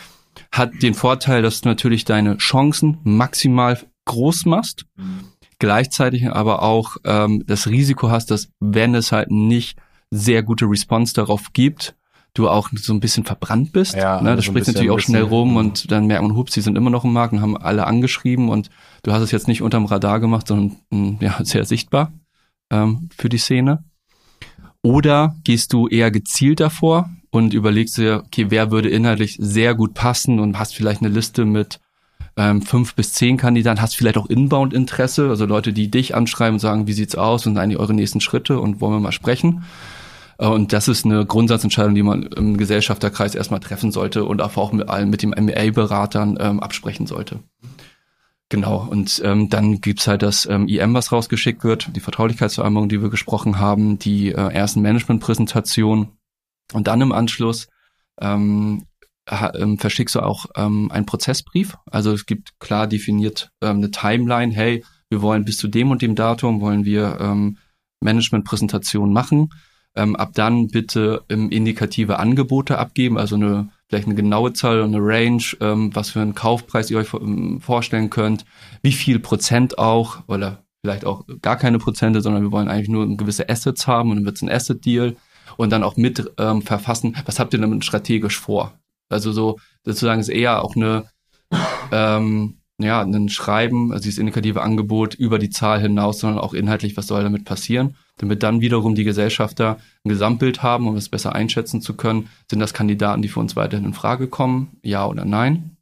Hat den Vorteil, dass du natürlich deine Chancen maximal groß machst. Mhm. Gleichzeitig aber auch ähm, das Risiko hast, dass wenn es halt nicht sehr gute Response darauf gibt, du auch so ein bisschen verbrannt bist. Ja, ne? Das so spricht natürlich auch schnell rum und dann merkt man, hups, sie sind immer noch im Markt und haben alle angeschrieben und du hast es jetzt nicht unterm Radar gemacht, sondern mh, ja, sehr sichtbar ähm, für die Szene. Oder gehst du eher gezielt davor und überlegst dir, okay, wer würde inhaltlich sehr gut passen und hast vielleicht eine Liste mit ähm, fünf bis zehn Kandidaten, hast vielleicht auch Inbound-Interesse, also Leute, die dich anschreiben und sagen, wie sieht's aus und eigentlich eure nächsten Schritte und wollen wir mal sprechen. Äh, und das ist eine Grundsatzentscheidung, die man im Gesellschafterkreis erstmal treffen sollte und auch mit allen, mit den MA-Beratern ähm, absprechen sollte. Genau, und ähm, dann gibt's halt das ähm, IM, was rausgeschickt wird, die Vertraulichkeitsvereinbarung, die wir gesprochen haben, die äh, ersten Managementpräsentation und dann im Anschluss ähm, ähm, verschickst du auch ähm, einen Prozessbrief. Also es gibt klar definiert ähm, eine Timeline, hey, wir wollen bis zu dem und dem Datum wollen wir ähm, Managementpräsentation machen. Ähm, ab dann bitte ähm, indikative Angebote abgeben, also eine vielleicht eine genaue Zahl und eine Range, ähm, was für einen Kaufpreis ihr euch ähm, vorstellen könnt, wie viel Prozent auch, oder vielleicht auch gar keine Prozente, sondern wir wollen eigentlich nur gewisse Assets haben und dann wird es ein Asset-Deal und dann auch mit ähm, verfassen, was habt ihr damit strategisch vor? Also so sozusagen ist eher auch eine ähm, ja, ein Schreiben, also dieses indikative Angebot über die Zahl hinaus, sondern auch inhaltlich, was soll damit passieren, damit dann wiederum die Gesellschafter ein Gesamtbild haben, um es besser einschätzen zu können. Sind das Kandidaten, die für uns weiterhin in Frage kommen? Ja oder nein?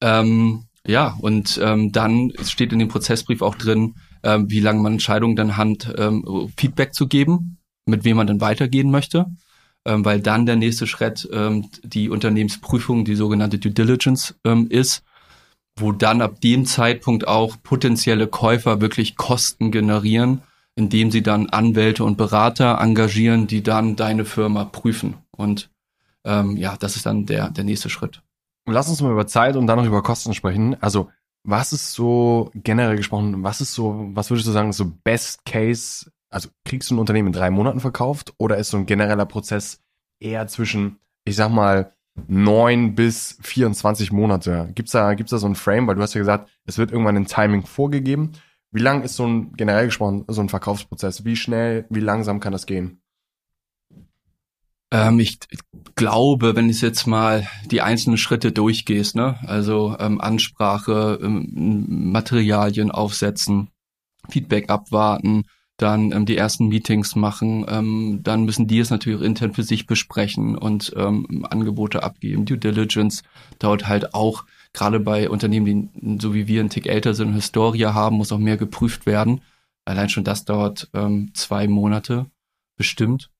Ähm, ja, und ähm, dann steht in dem Prozessbrief auch drin, ähm, wie lange man Entscheidungen dann hat, ähm, Feedback zu geben, mit wem man dann weitergehen möchte ähm, weil dann der nächste Schritt ähm, die Unternehmensprüfung, die sogenannte Due Diligence ähm, ist, wo dann ab dem Zeitpunkt auch potenzielle Käufer wirklich Kosten generieren, indem sie dann Anwälte und Berater engagieren, die dann deine Firma prüfen. Und ähm, ja, das ist dann der, der nächste Schritt. Lass uns mal über Zeit und dann noch über Kosten sprechen. Also, was ist so generell gesprochen, was ist so, was würdest du sagen, so Best Case also kriegst du ein Unternehmen in drei Monaten verkauft oder ist so ein genereller Prozess eher zwischen, ich sag mal, neun bis 24 Monate? Gibt's da, gibt's da so ein Frame? Weil du hast ja gesagt, es wird irgendwann ein Timing vorgegeben. Wie lang ist so ein, generell gesprochen, so ein Verkaufsprozess? Wie schnell, wie langsam kann das gehen? Ähm, ich glaube, wenn du jetzt mal die einzelnen Schritte durchgehst, ne, also ähm, Ansprache, ähm, Materialien aufsetzen, Feedback abwarten, dann ähm, die ersten Meetings machen, ähm, dann müssen die es natürlich intern für sich besprechen und ähm, Angebote abgeben. Due Diligence dauert halt auch, gerade bei Unternehmen, die so wie wir ein Tick älter sind, Historie haben, muss auch mehr geprüft werden. Allein schon das dauert ähm, zwei Monate bestimmt.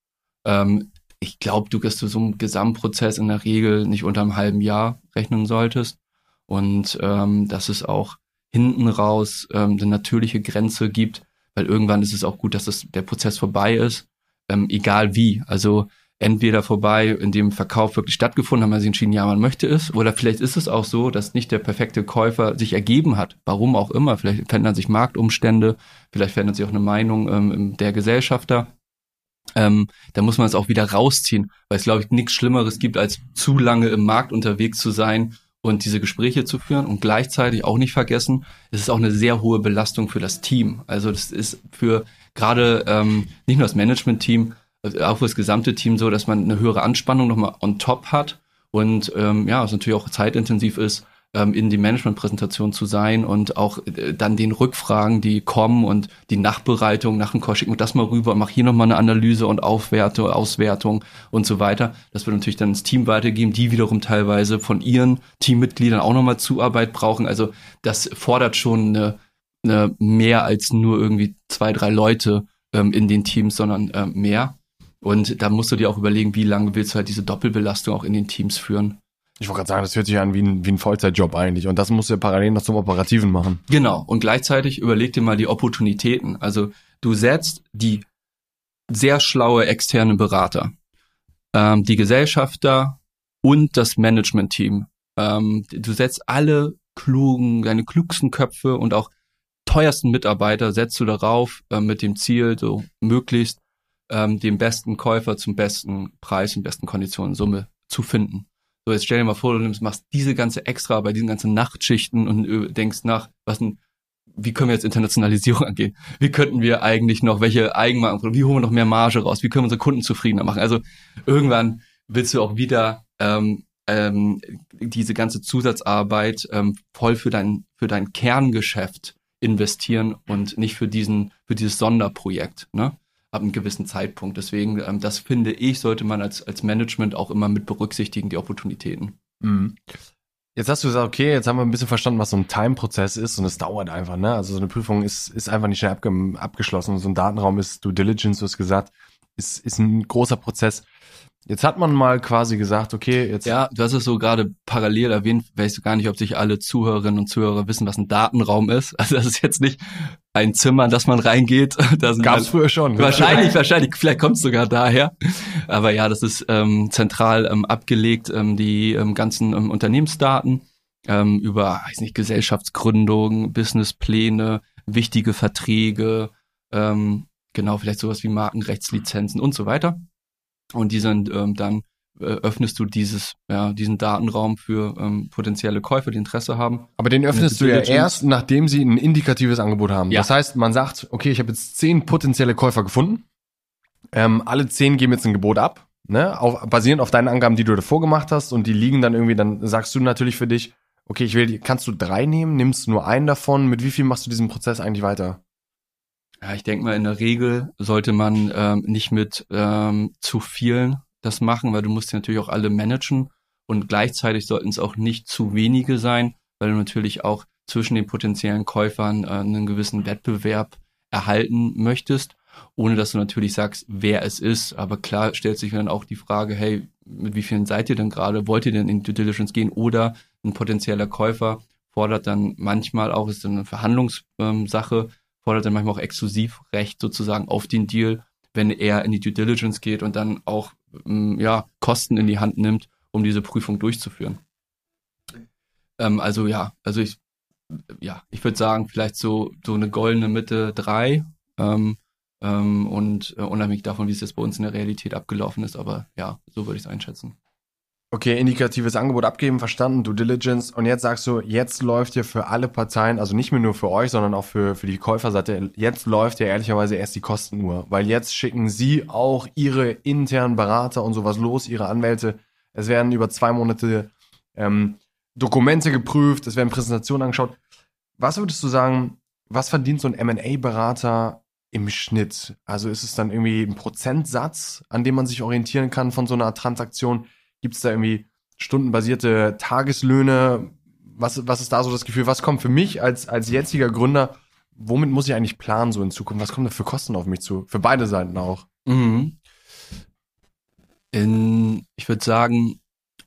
Ähm, ich glaube, du, dass du so einen Gesamtprozess in der Regel nicht unter einem halben Jahr rechnen solltest. Und ähm, dass es auch hinten raus ähm, eine natürliche Grenze gibt, weil irgendwann ist es auch gut, dass das, der Prozess vorbei ist, ähm, egal wie. Also entweder vorbei, in dem Verkauf wirklich stattgefunden, haben wir sich entschieden, ja, man möchte es, oder vielleicht ist es auch so, dass nicht der perfekte Käufer sich ergeben hat, warum auch immer. Vielleicht verändern sich Marktumstände, vielleicht verändert sich auch eine Meinung ähm, der Gesellschafter. Ähm, da muss man es auch wieder rausziehen, weil es, glaube ich, nichts Schlimmeres gibt, als zu lange im Markt unterwegs zu sein und diese Gespräche zu führen und gleichzeitig auch nicht vergessen, es ist auch eine sehr hohe Belastung für das Team. Also das ist für gerade ähm, nicht nur das Management-Team, also auch für das gesamte Team so, dass man eine höhere Anspannung nochmal on top hat und ähm, ja, es natürlich auch zeitintensiv ist, ähm, in die Managementpräsentation zu sein und auch äh, dann den Rückfragen, die kommen und die Nachbereitung nach dem Call schicken wir das mal rüber, mach hier nochmal eine Analyse und Aufwertung, Auswertung und so weiter. Das wird natürlich dann ins Team weitergeben, die wiederum teilweise von ihren Teammitgliedern auch nochmal Zuarbeit brauchen. Also das fordert schon eine, eine mehr als nur irgendwie zwei, drei Leute ähm, in den Teams, sondern äh, mehr. Und da musst du dir auch überlegen, wie lange willst du halt diese Doppelbelastung auch in den Teams führen. Ich wollte gerade sagen, das hört sich an wie ein, wie ein Vollzeitjob eigentlich. Und das musst du ja parallel noch zum Operativen machen. Genau. Und gleichzeitig überleg dir mal die Opportunitäten. Also du setzt die sehr schlaue externe Berater, ähm, die Gesellschafter und das Management-Team. Ähm, du setzt alle klugen, deine klugsten Köpfe und auch teuersten Mitarbeiter setzt du darauf äh, mit dem Ziel, so möglichst ähm, den besten Käufer zum besten Preis und besten Konditionen Summe zu finden. So, jetzt stell dir mal vor, du nimmst, machst diese ganze Extra bei diesen ganzen Nachtschichten und denkst nach, was denn, wie können wir jetzt Internationalisierung angehen? Wie könnten wir eigentlich noch, welche Eigenmarken, wie holen wir noch mehr Marge raus? Wie können wir unsere Kunden zufriedener machen? Also irgendwann willst du auch wieder ähm, ähm, diese ganze Zusatzarbeit ähm, voll für dein, für dein Kerngeschäft investieren und nicht für diesen, für dieses Sonderprojekt. Ne? Ab einem gewissen Zeitpunkt. Deswegen, ähm, das finde ich, sollte man als, als Management auch immer mit berücksichtigen, die Opportunitäten. Mhm. Jetzt hast du gesagt, okay, jetzt haben wir ein bisschen verstanden, was so ein Time-Prozess ist und es dauert einfach, ne? Also so eine Prüfung ist, ist einfach nicht schnell abge abgeschlossen. So ein Datenraum ist Due Diligence, du hast gesagt, ist, ist ein großer Prozess. Jetzt hat man mal quasi gesagt, okay, jetzt. Ja, du hast es so gerade parallel erwähnt, weißt du gar nicht, ob sich alle Zuhörerinnen und Zuhörer wissen, was ein Datenraum ist. Also das ist jetzt nicht ein Zimmer, in das man reingeht. Das Gab's früher schon. Wahrscheinlich, wahrscheinlich, vielleicht kommt es sogar daher. Aber ja, das ist ähm, zentral ähm, abgelegt, ähm, die ähm, ganzen ähm, Unternehmensdaten ähm, über, weiß nicht, Gesellschaftsgründung, Businesspläne, wichtige Verträge, ähm, genau, vielleicht sowas wie Markenrechtslizenzen und so weiter. Und die sind ähm, dann äh, öffnest du dieses, ja, diesen Datenraum für ähm, potenzielle Käufer, die Interesse haben. Aber den öffnest du ja erst, nachdem sie ein indikatives Angebot haben. Ja. Das heißt, man sagt, okay, ich habe jetzt zehn potenzielle Käufer gefunden. Ähm, alle zehn geben jetzt ein Gebot ab, ne? Auf, basierend auf deinen Angaben, die du davor gemacht hast, und die liegen dann irgendwie, dann sagst du natürlich für dich, okay, ich will, kannst du drei nehmen, nimmst du nur einen davon, mit wie viel machst du diesen Prozess eigentlich weiter? Ja, ich denke mal, in der Regel sollte man ähm, nicht mit ähm, zu vielen das machen, weil du musst ja natürlich auch alle managen und gleichzeitig sollten es auch nicht zu wenige sein, weil du natürlich auch zwischen den potenziellen Käufern äh, einen gewissen Wettbewerb erhalten möchtest, ohne dass du natürlich sagst, wer es ist. Aber klar stellt sich dann auch die Frage, hey, mit wie vielen seid ihr denn gerade? Wollt ihr denn in Due Diligence gehen? Oder ein potenzieller Käufer fordert dann manchmal auch, ist eine Verhandlungssache, fordert dann manchmal auch Exklusivrecht sozusagen auf den Deal, wenn er in die Due Diligence geht und dann auch ähm, ja, Kosten in die Hand nimmt, um diese Prüfung durchzuführen. Ähm, also ja, also ich, ja, ich würde sagen, vielleicht so, so eine goldene Mitte drei. Ähm, ähm, und äh, unabhängig davon, wie es jetzt bei uns in der Realität abgelaufen ist, aber ja, so würde ich es einschätzen. Okay, indikatives Angebot abgeben, verstanden, Due Diligence. Und jetzt sagst du, jetzt läuft ja für alle Parteien, also nicht mehr nur für euch, sondern auch für, für die Käuferseite, jetzt läuft ja ehrlicherweise erst die Kostenuhr. Weil jetzt schicken sie auch ihre internen Berater und sowas los, ihre Anwälte. Es werden über zwei Monate ähm, Dokumente geprüft, es werden Präsentationen angeschaut. Was würdest du sagen, was verdient so ein M&A-Berater im Schnitt? Also ist es dann irgendwie ein Prozentsatz, an dem man sich orientieren kann von so einer Transaktion? Gibt es da irgendwie stundenbasierte Tageslöhne? Was, was ist da so das Gefühl? Was kommt für mich als, als jetziger Gründer? Womit muss ich eigentlich planen so in Zukunft? Was kommt da für Kosten auf mich zu? Für beide Seiten auch. Mhm. In, ich würde sagen,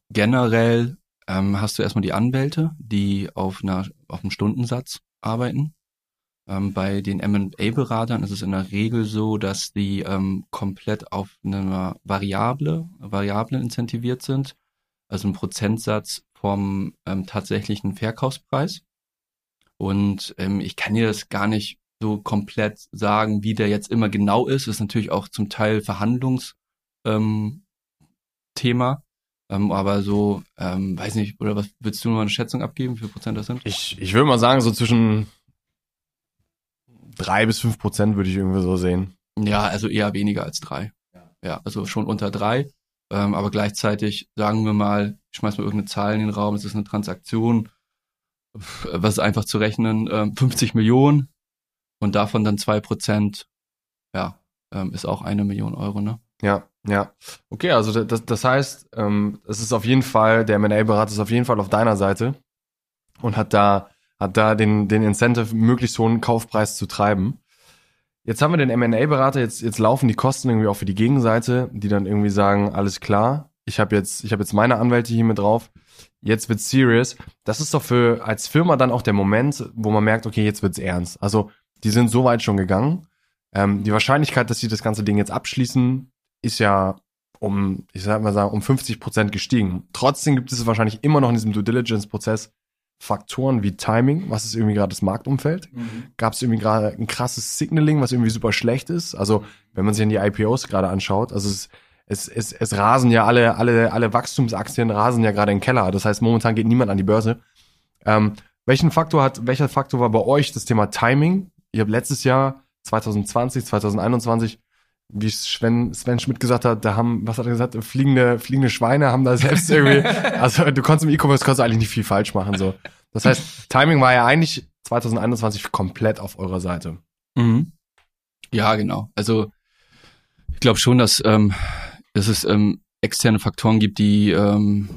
generell ähm, hast du erstmal die Anwälte, die auf, einer, auf einem Stundensatz arbeiten. Ähm, bei den M&A-Beratern ist es in der Regel so, dass die ähm, komplett auf einer Variable, Variablen incentiviert sind, also ein Prozentsatz vom ähm, tatsächlichen Verkaufspreis. Und ähm, ich kann dir das gar nicht so komplett sagen, wie der jetzt immer genau ist. Das ist natürlich auch zum Teil Verhandlungsthema. Ähm. Ähm, aber so, ähm, weiß nicht, oder was willst du nur eine Schätzung abgeben, wie viel Prozent das sind? Ich, ich würde mal sagen, so zwischen drei bis fünf Prozent würde ich irgendwie so sehen. Ja, also eher weniger als drei. Ja, also schon unter drei. Ähm, aber gleichzeitig sagen wir mal, ich schmeiß mal irgendeine Zahl in den Raum, es ist eine Transaktion, was ist einfach zu rechnen, ähm, 50 Millionen und davon dann zwei Prozent, ja, ähm, ist auch eine Million Euro, ne? Ja, ja. Okay, also das, das heißt, ähm, es ist auf jeden Fall, der M&A-Berater ist auf jeden Fall auf deiner Seite und hat da hat da den, den Incentive, möglichst hohen Kaufpreis zu treiben. Jetzt haben wir den M&A-Berater, jetzt, jetzt laufen die Kosten irgendwie auch für die Gegenseite, die dann irgendwie sagen, alles klar, ich habe jetzt, ich habe jetzt meine Anwälte hier mit drauf, jetzt wird's serious. Das ist doch für als Firma dann auch der Moment, wo man merkt, okay, jetzt wird's ernst. Also die sind so weit schon gegangen. Ähm, die Wahrscheinlichkeit, dass sie das ganze Ding jetzt abschließen, ist ja um, ich sag mal sagen, um 50 Prozent gestiegen. Trotzdem gibt es wahrscheinlich immer noch in diesem Due Diligence Prozess Faktoren wie Timing, was ist irgendwie gerade das Marktumfeld? Mhm. Gab es irgendwie gerade ein krasses Signaling, was irgendwie super schlecht ist? Also wenn man sich an die IPOs gerade anschaut, also es, es, es, es rasen ja alle, alle, alle Wachstumsaktien rasen ja gerade in den Keller. Das heißt, momentan geht niemand an die Börse. Ähm, welchen Faktor hat, welcher Faktor war bei euch das Thema Timing? Ihr habt letztes Jahr 2020, 2021 wie Sven, Sven Schmidt gesagt hat, da haben, was hat er gesagt, fliegende, fliegende Schweine haben da selbst irgendwie, also du konntest im E-Commerce konntest eigentlich nicht viel falsch machen, so. Das heißt, Timing war ja eigentlich 2021 komplett auf eurer Seite. Mhm. Ja, genau. Also, ich glaube schon, dass, ähm, dass es ähm, externe Faktoren gibt, die, ähm,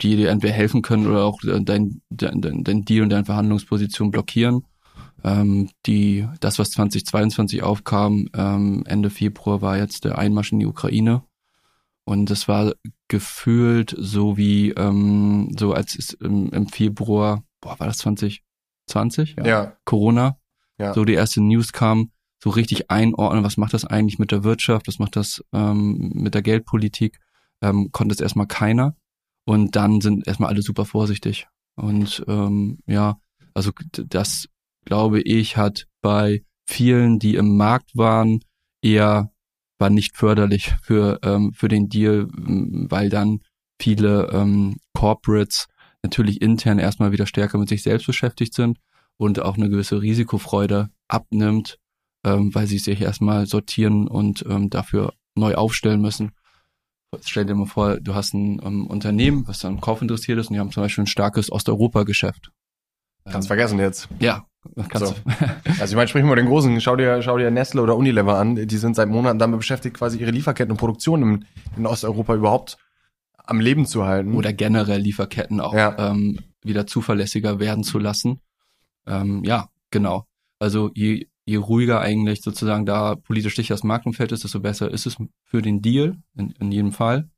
die dir entweder helfen können oder auch dein, dein, dein Deal und deine Verhandlungsposition blockieren. Ähm, die, das, was 2022 aufkam, ähm, Ende Februar, war jetzt der Einmarsch in die Ukraine. und das war gefühlt so wie, ähm, so als es im, im Februar, boah, war das 2020? Ja. ja. Corona. Ja. So die erste News kam, so richtig einordnen, was macht das eigentlich mit der Wirtschaft, was macht das ähm, mit der Geldpolitik, ähm, konnte es erstmal keiner. Und dann sind erstmal alle super vorsichtig. Und ähm, ja, also das, glaube ich, hat bei vielen, die im Markt waren, eher war nicht förderlich für, ähm, für den Deal, weil dann viele ähm, Corporates natürlich intern erstmal wieder stärker mit sich selbst beschäftigt sind und auch eine gewisse Risikofreude abnimmt, ähm, weil sie sich erstmal sortieren und ähm, dafür neu aufstellen müssen. Stell dir mal vor, du hast ein ähm, Unternehmen, was an Kauf interessiert ist und die haben zum Beispiel ein starkes Osteuropa-Geschäft. Kannst ähm, vergessen jetzt. Ja, so. Also ich meine, sprich mal den Großen, schau dir, schau dir Nestle oder Unilever an, die sind seit Monaten damit beschäftigt, quasi ihre Lieferketten und Produktion in, in Osteuropa überhaupt am Leben zu halten. Oder generell Lieferketten auch ja. ähm, wieder zuverlässiger werden zu lassen. Ähm, ja, genau. Also je, je ruhiger eigentlich sozusagen da politisch sicher das Marktumfeld ist, desto besser ist es für den Deal, in, in jedem Fall.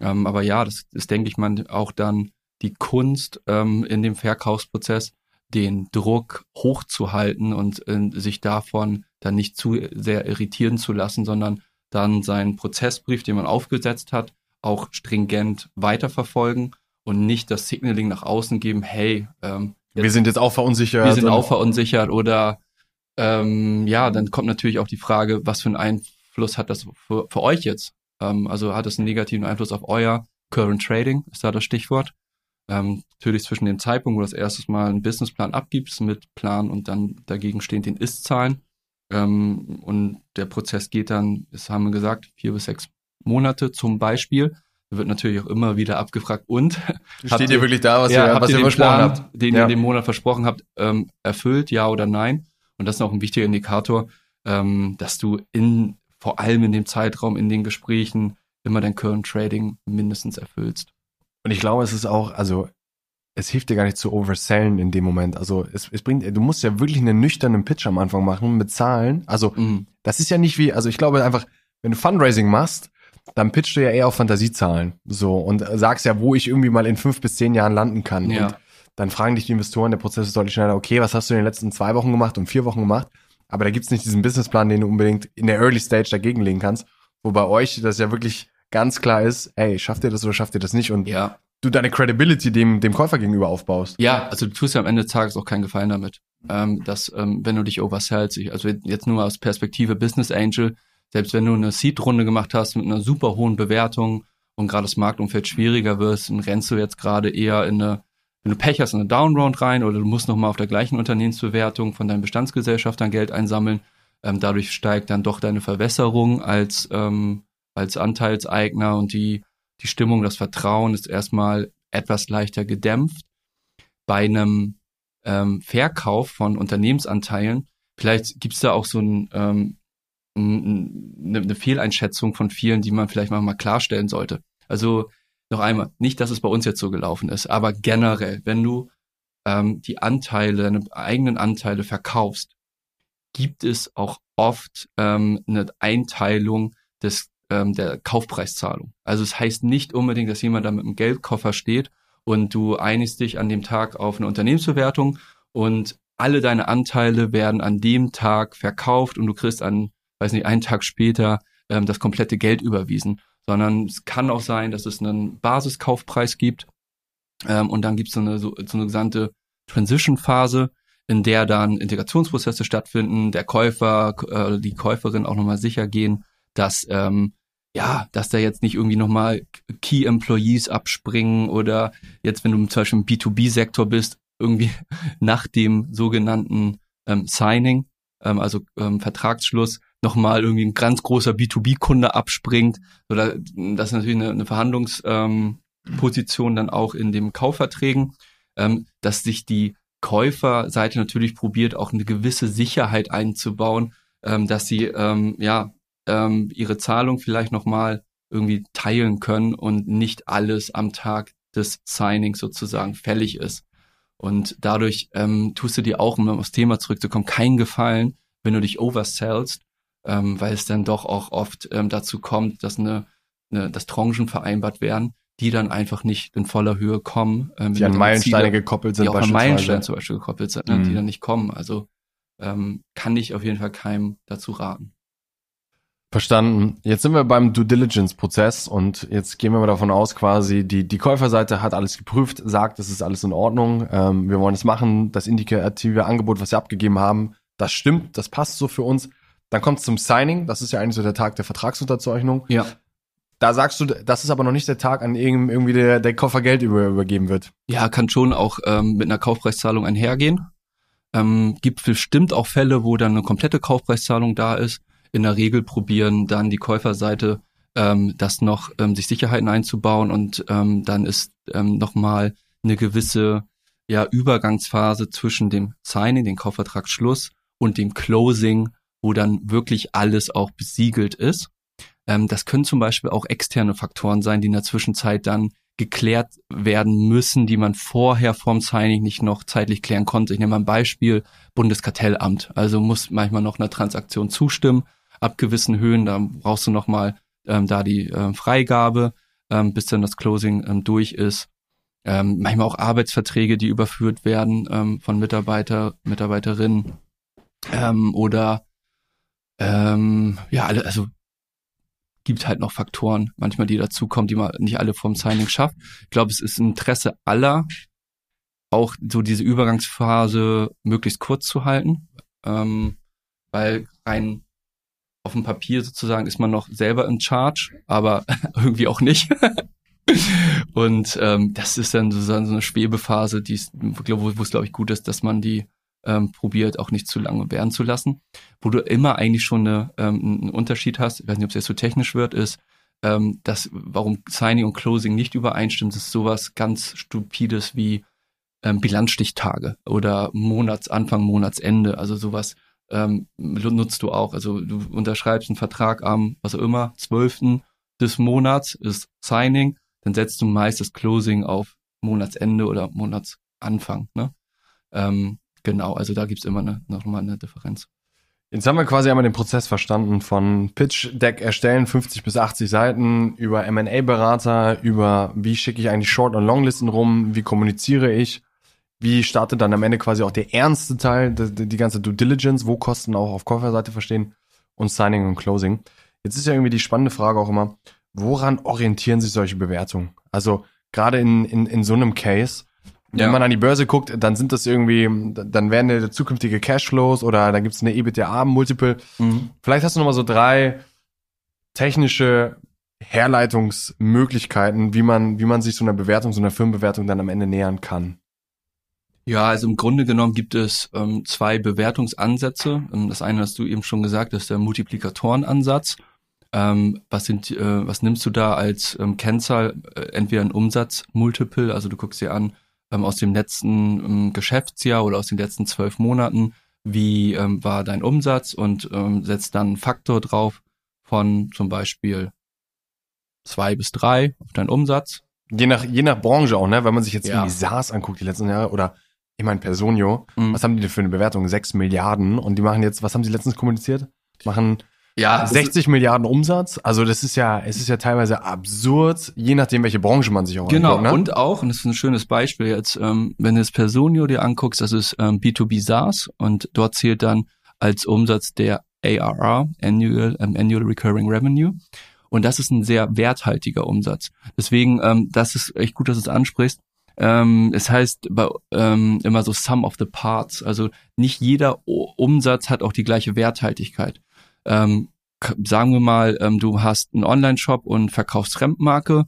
Ähm, aber ja, das ist, denke ich mal, auch dann die Kunst ähm, in dem Verkaufsprozess, den Druck hochzuhalten und äh, sich davon dann nicht zu sehr irritieren zu lassen, sondern dann seinen Prozessbrief, den man aufgesetzt hat, auch stringent weiterverfolgen und nicht das Signaling nach außen geben, hey, ähm, wir sind jetzt auch verunsichert. Wir sind auch verunsichert oder ähm, ja, dann kommt natürlich auch die Frage, was für einen Einfluss hat das für, für euch jetzt? Ähm, also hat es einen negativen Einfluss auf euer Current Trading, ist da das Stichwort. Ähm, natürlich zwischen dem Zeitpunkt, wo du das erstes Mal einen Businessplan abgibst mit Plan und dann dagegen stehend den Ist-Zahlen. Ähm, und der Prozess geht dann, das haben wir gesagt, vier bis sechs Monate zum Beispiel. Da wird natürlich auch immer wieder abgefragt und steht ihr wirklich da, was ja, ihr, was ihr den versprochen Plan, habt, den ja. ihr in dem Monat versprochen habt, ähm, erfüllt, ja oder nein? Und das ist auch ein wichtiger Indikator, ähm, dass du in vor allem in dem Zeitraum in den Gesprächen immer dein Current Trading mindestens erfüllst. Und ich glaube, es ist auch, also es hilft dir gar nicht zu oversellen in dem Moment. Also es, es bringt, du musst ja wirklich einen nüchternen Pitch am Anfang machen mit Zahlen. Also mhm. das ist ja nicht wie, also ich glaube einfach, wenn du Fundraising machst, dann pitchst du ja eher auf Fantasiezahlen. So und sagst ja, wo ich irgendwie mal in fünf bis zehn Jahren landen kann. Ja. Und dann fragen dich die Investoren, der Prozess ist deutlich schneller, okay, was hast du in den letzten zwei Wochen gemacht und vier Wochen gemacht? Aber da gibt's nicht diesen Businessplan, den du unbedingt in der Early Stage dagegenlegen kannst. Wo bei euch das ja wirklich ganz klar ist, ey, schafft ihr das oder schafft ihr das nicht? Und ja. du deine Credibility dem, dem Käufer gegenüber aufbaust. Ja, also du tust ja am Ende des Tages auch keinen Gefallen damit. Ähm, dass, ähm, wenn du dich oversellst, also jetzt nur aus Perspektive Business Angel, selbst wenn du eine Seed-Runde gemacht hast mit einer super hohen Bewertung und gerade das Marktumfeld schwieriger wird, dann rennst du jetzt gerade eher in eine wenn du Pech hast, in eine Downround rein oder du musst nochmal auf der gleichen Unternehmensbewertung von deinen Bestandsgesellschaftern Geld einsammeln. Ähm, dadurch steigt dann doch deine Verwässerung als, ähm, als Anteilseigner und die, die Stimmung, das Vertrauen ist erstmal etwas leichter gedämpft. Bei einem ähm, Verkauf von Unternehmensanteilen, vielleicht gibt's da auch so ein, ähm, eine, eine Fehleinschätzung von vielen, die man vielleicht mal klarstellen sollte. Also noch einmal, nicht, dass es bei uns jetzt so gelaufen ist, aber generell, wenn du ähm, die Anteile, deine eigenen Anteile verkaufst, gibt es auch oft ähm, eine Einteilung des ähm, der Kaufpreiszahlung. Also es heißt nicht unbedingt, dass jemand da mit einem Geldkoffer steht und du einigst dich an dem Tag auf eine Unternehmensbewertung und alle deine Anteile werden an dem Tag verkauft und du kriegst an, weiß nicht, einen Tag später ähm, das komplette Geld überwiesen, sondern es kann auch sein, dass es einen Basiskaufpreis gibt ähm, und dann gibt es so eine, so, so eine gesamte Transition-Phase, in der dann Integrationsprozesse stattfinden, der Käufer, äh, die Käuferin auch nochmal sicher gehen, dass ähm, ja, dass da jetzt nicht irgendwie nochmal Key Employees abspringen oder jetzt, wenn du zum Beispiel im B2B-Sektor bist, irgendwie nach dem sogenannten ähm, Signing, ähm, also ähm, Vertragsschluss, nochmal irgendwie ein ganz großer B2B-Kunde abspringt. Oder das ist natürlich eine, eine Verhandlungsposition ähm, dann auch in den Kaufverträgen, ähm, dass sich die Käuferseite natürlich probiert, auch eine gewisse Sicherheit einzubauen, ähm, dass sie ja ähm, ihre Zahlung vielleicht nochmal irgendwie teilen können und nicht alles am Tag des Signings sozusagen fällig ist. Und dadurch ähm, tust du dir auch, um aufs Thema zurückzukommen, keinen Gefallen, wenn du dich oversellst ähm, weil es dann doch auch oft ähm, dazu kommt, dass eine, ne, dass Tranchen vereinbart werden, die dann einfach nicht in voller Höhe kommen. Ähm, die an Meilensteine Ziele, gekoppelt sind. Die auch an Meilensteine zum Beispiel gekoppelt sind, ne, mhm. die dann nicht kommen. Also ähm, kann ich auf jeden Fall keinem dazu raten. Verstanden. Jetzt sind wir beim Due Diligence Prozess und jetzt gehen wir mal davon aus, quasi die, die Käuferseite hat alles geprüft, sagt, es ist alles in Ordnung, ähm, wir wollen es machen, das indikative Angebot, was wir abgegeben haben, das stimmt, das passt so für uns. Dann kommt es zum Signing, das ist ja eigentlich so der Tag der Vertragsunterzeichnung. Ja. Da sagst du, das ist aber noch nicht der Tag, an dem irgendwie der, der Koffer Geld über, übergeben wird. Ja, kann schon auch ähm, mit einer Kaufpreiszahlung einhergehen. Ähm, gibt bestimmt auch Fälle, wo dann eine komplette Kaufpreiszahlung da ist in der Regel probieren dann die Käuferseite ähm, das noch ähm, sich Sicherheiten einzubauen und ähm, dann ist ähm, nochmal eine gewisse ja, Übergangsphase zwischen dem Signing, den Kaufvertragsschluss und dem Closing, wo dann wirklich alles auch besiegelt ist. Ähm, das können zum Beispiel auch externe Faktoren sein, die in der Zwischenzeit dann geklärt werden müssen, die man vorher vorm Signing nicht noch zeitlich klären konnte. Ich nehme mal ein Beispiel, Bundeskartellamt. Also muss manchmal noch eine Transaktion zustimmen ab gewissen Höhen, da brauchst du nochmal ähm, da die äh, Freigabe, ähm, bis dann das Closing ähm, durch ist. Ähm, manchmal auch Arbeitsverträge, die überführt werden ähm, von Mitarbeiter, Mitarbeiterinnen ähm, oder ähm, ja, alle, also gibt halt noch Faktoren, manchmal die dazukommen, die man nicht alle vom Signing schafft. Ich glaube, es ist Interesse aller, auch so diese Übergangsphase möglichst kurz zu halten, ähm, weil rein auf dem Papier sozusagen ist man noch selber in Charge, aber irgendwie auch nicht. und ähm, das ist dann sozusagen so eine Schwebephase, die wo es glaube ich gut ist, dass man die ähm, probiert auch nicht zu lange werden zu lassen. Wo du immer eigentlich schon eine, ähm, einen Unterschied hast, ich weiß nicht, ob es jetzt so technisch wird, ist, ähm, dass warum Signing und Closing nicht übereinstimmt, ist sowas ganz stupides wie ähm, Bilanzstichtage oder Monatsanfang, Monatsende, also sowas ähm, nutzt du auch. Also du unterschreibst einen Vertrag am, was auch immer, 12. des Monats ist Signing, dann setzt du meist das Closing auf Monatsende oder Monatsanfang. Ne? Ähm, genau, also da gibt's immer eine, noch mal eine Differenz. Jetzt haben wir quasi einmal den Prozess verstanden von Pitch Deck erstellen, 50 bis 80 Seiten, über M&A-Berater, über wie schicke ich eigentlich Short- und Longlisten rum, wie kommuniziere ich, wie startet dann am Ende quasi auch der ernste Teil, die, die ganze Due Diligence, wo Kosten auch auf Käuferseite verstehen und Signing und Closing. Jetzt ist ja irgendwie die spannende Frage auch immer, woran orientieren sich solche Bewertungen? Also gerade in, in, in so einem Case, wenn man an die Börse guckt, dann sind das irgendwie, dann werden der zukünftige Cashflows oder da gibt es eine EBITDA-Multiple. Mhm. Vielleicht hast du noch mal so drei technische Herleitungsmöglichkeiten, wie man, wie man sich so einer Bewertung, so einer Firmenbewertung dann am Ende nähern kann. Ja, also im Grunde genommen gibt es ähm, zwei Bewertungsansätze. Ähm, das eine hast du eben schon gesagt, das ist der Multiplikatorenansatz. Ähm, was sind, äh, was nimmst du da als ähm, Kennzahl? Äh, entweder ein Umsatzmultiple, also du guckst dir an ähm, aus dem letzten ähm, Geschäftsjahr oder aus den letzten zwölf Monaten, wie war dein Umsatz und setzt dann einen Faktor drauf von zum Beispiel zwei bis drei auf deinen Umsatz. Je nach, je nach Branche auch, ne? Wenn man sich jetzt ja. irgendwie SaaS anguckt, die letzten Jahre, oder ich meine, Personio, mhm. was haben die denn für eine Bewertung? Sechs Milliarden. Und die machen jetzt, was haben sie letztens kommuniziert? Machen ja, 60 Milliarden Umsatz. Also das ist ja, es ist ja teilweise absurd, je nachdem, welche Branche man sich auch genau, anguckt. Genau, ne? und auch, und das ist ein schönes Beispiel jetzt, ähm, wenn du das Personio dir anguckst, das ist ähm, B2B SaaS und dort zählt dann als Umsatz der ARR, Annual, ähm, Annual Recurring Revenue. Und das ist ein sehr werthaltiger Umsatz. Deswegen, ähm, das ist echt gut, dass du es ansprichst. Ähm, es heißt ähm, immer so Sum of the Parts. Also nicht jeder Umsatz hat auch die gleiche Werthaltigkeit. Ähm, sagen wir mal, ähm, du hast einen Online-Shop und verkaufst Fremdmarke.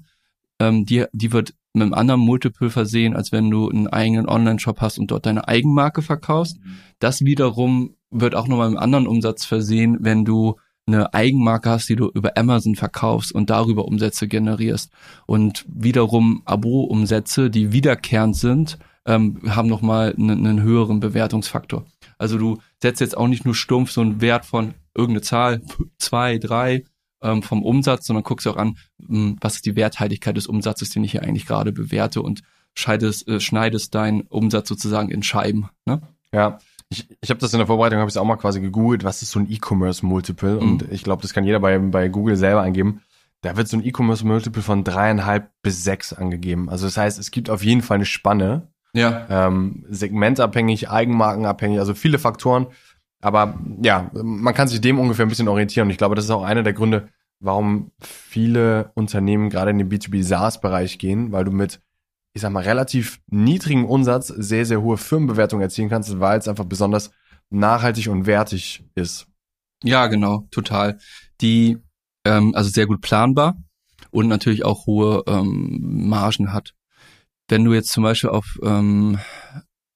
Ähm, die, die wird mit einem anderen Multiple versehen, als wenn du einen eigenen Online-Shop hast und dort deine Eigenmarke verkaufst. Mhm. Das wiederum wird auch nochmal mit einem anderen Umsatz versehen, wenn du eine Eigenmarke hast, die du über Amazon verkaufst und darüber Umsätze generierst. Und wiederum Abo-Umsätze, die wiederkehrend sind, ähm, haben nochmal einen, einen höheren Bewertungsfaktor. Also du setzt jetzt auch nicht nur stumpf so einen Wert von irgendeine Zahl, zwei, drei, ähm, vom Umsatz, sondern guckst auch an, hm, was ist die Werthaltigkeit des Umsatzes, den ich hier eigentlich gerade bewerte und scheidest, äh, schneidest deinen Umsatz sozusagen in Scheiben. Ne? Ja, ich, ich habe das in der Vorbereitung, habe ich auch mal quasi gegoogelt, was ist so ein E-Commerce Multiple? Mhm. Und ich glaube, das kann jeder bei, bei Google selber eingeben. da wird so ein E-Commerce-Multiple von dreieinhalb bis sechs angegeben. Also das heißt, es gibt auf jeden Fall eine Spanne. Ja. Ähm, segmentabhängig, eigenmarkenabhängig, also viele Faktoren. Aber ja, man kann sich dem ungefähr ein bisschen orientieren. Und ich glaube, das ist auch einer der Gründe, warum viele Unternehmen gerade in den B2B SaaS-Bereich gehen, weil du mit, ich sag mal, relativ niedrigen Umsatz sehr, sehr hohe Firmenbewertungen erzielen kannst, weil es einfach besonders nachhaltig und wertig ist. Ja, genau, total. Die, ähm, also sehr gut planbar und natürlich auch hohe ähm, Margen hat. Wenn du jetzt zum Beispiel auf ähm,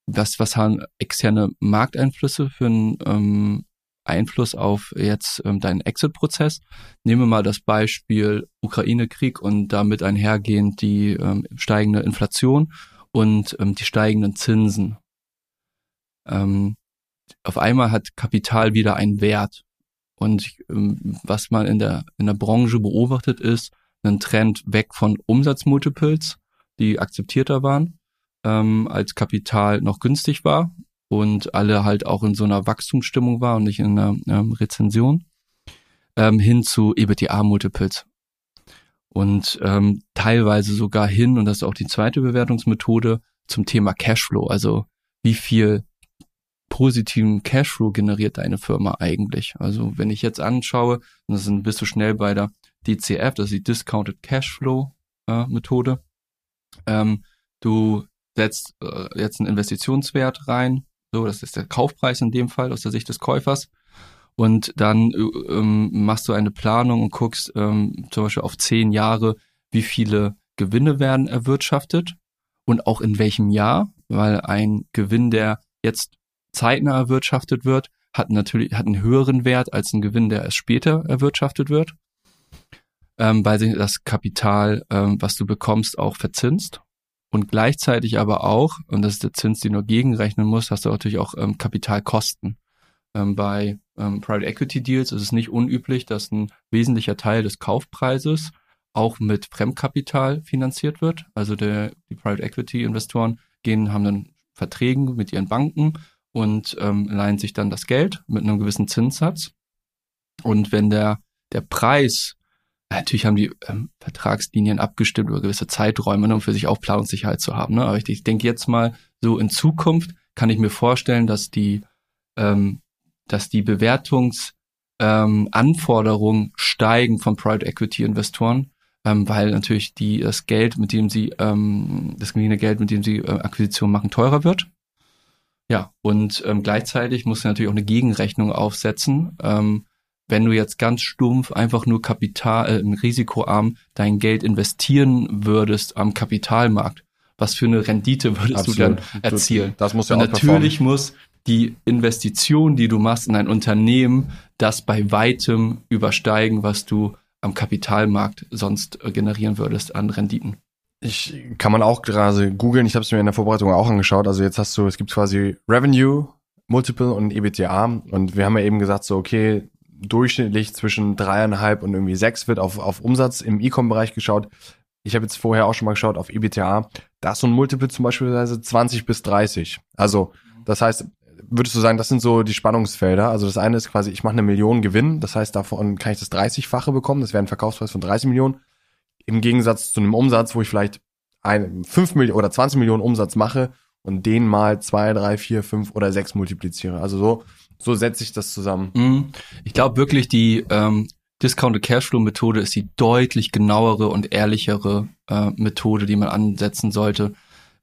was, was haben externe Markteinflüsse für einen ähm, Einfluss auf jetzt ähm, deinen Exit-Prozess? Nehmen wir mal das Beispiel Ukraine-Krieg und damit einhergehend die ähm, steigende Inflation und ähm, die steigenden Zinsen. Ähm, auf einmal hat Kapital wieder einen Wert. Und ähm, was man in der, in der Branche beobachtet ist, ein Trend weg von Umsatzmultiples, die akzeptierter waren, ähm, als Kapital noch günstig war und alle halt auch in so einer Wachstumsstimmung war und nicht in einer ähm, Rezension, ähm, hin zu EBITDA-Multiples. Und ähm, teilweise sogar hin, und das ist auch die zweite Bewertungsmethode, zum Thema Cashflow. Also wie viel positiven Cashflow generiert deine Firma eigentlich? Also wenn ich jetzt anschaue, dann sind, bist du schnell bei der DCF, das ist die Discounted Cashflow äh, Methode. Ähm, du setzt äh, jetzt einen Investitionswert rein, so, das ist der Kaufpreis in dem Fall aus der Sicht des Käufers. Und dann äh, ähm, machst du eine Planung und guckst ähm, zum Beispiel auf zehn Jahre, wie viele Gewinne werden erwirtschaftet und auch in welchem Jahr, weil ein Gewinn, der jetzt zeitnah erwirtschaftet wird, hat natürlich hat einen höheren Wert als ein Gewinn, der erst später erwirtschaftet wird, ähm, weil sich das Kapital, ähm, was du bekommst, auch verzinst. Und gleichzeitig aber auch, und das ist der Zins, den du gegenrechnen musst, hast du natürlich auch ähm, Kapitalkosten. Ähm, bei ähm, Private Equity Deals ist es nicht unüblich, dass ein wesentlicher Teil des Kaufpreises auch mit Fremdkapital finanziert wird. Also der, die Private Equity Investoren gehen, haben dann Verträgen mit ihren Banken und ähm, leihen sich dann das Geld mit einem gewissen Zinssatz. Und wenn der, der Preis, natürlich haben die ähm, Vertragslinien abgestimmt über gewisse Zeiträume, ne, um für sich auch Planungssicherheit zu haben. Ne? Aber ich, ich denke jetzt mal, so in Zukunft kann ich mir vorstellen, dass die, ähm, dass die Bewertungsanforderungen ähm, steigen von Private Equity Investoren, ähm, weil natürlich die das Geld, mit dem sie ähm, das geliehene Geld, mit dem sie äh, Akquisition machen, teurer wird. Ja, und ähm, gleichzeitig musst du natürlich auch eine Gegenrechnung aufsetzen. Ähm, wenn du jetzt ganz stumpf einfach nur Kapital, äh, risikoarm dein Geld investieren würdest am Kapitalmarkt, was für eine Rendite würdest Absolut. du dann erzielen? Das muss ja Und auch natürlich performen. muss die Investition, die du machst in ein Unternehmen, das bei weitem übersteigen, was du am Kapitalmarkt sonst äh, generieren würdest an Renditen. Ich kann man auch gerade googeln, ich habe es mir in der Vorbereitung auch angeschaut. Also jetzt hast du, es gibt quasi Revenue, Multiple und EBTA. Und wir haben ja eben gesagt, so, okay, durchschnittlich zwischen dreieinhalb und irgendwie sechs wird auf, auf Umsatz im E-Com-Bereich geschaut. Ich habe jetzt vorher auch schon mal geschaut auf EBTA. Da ist so ein Multiple zum Beispiel 20 bis 30. Also, das heißt, würdest du sagen, das sind so die Spannungsfelder? Also das eine ist quasi, ich mache eine Million Gewinn, das heißt, davon kann ich das 30-fache bekommen, das wäre ein Verkaufspreis von 30 Millionen. Im Gegensatz zu einem Umsatz, wo ich vielleicht ein, 5 Millionen oder 20 Millionen Umsatz mache und den mal zwei, drei, vier, fünf oder sechs multipliziere. Also so, so setze ich das zusammen. Mhm. Ich glaube wirklich, die ähm, Discounted Cashflow Methode ist die deutlich genauere und ehrlichere äh, Methode, die man ansetzen sollte,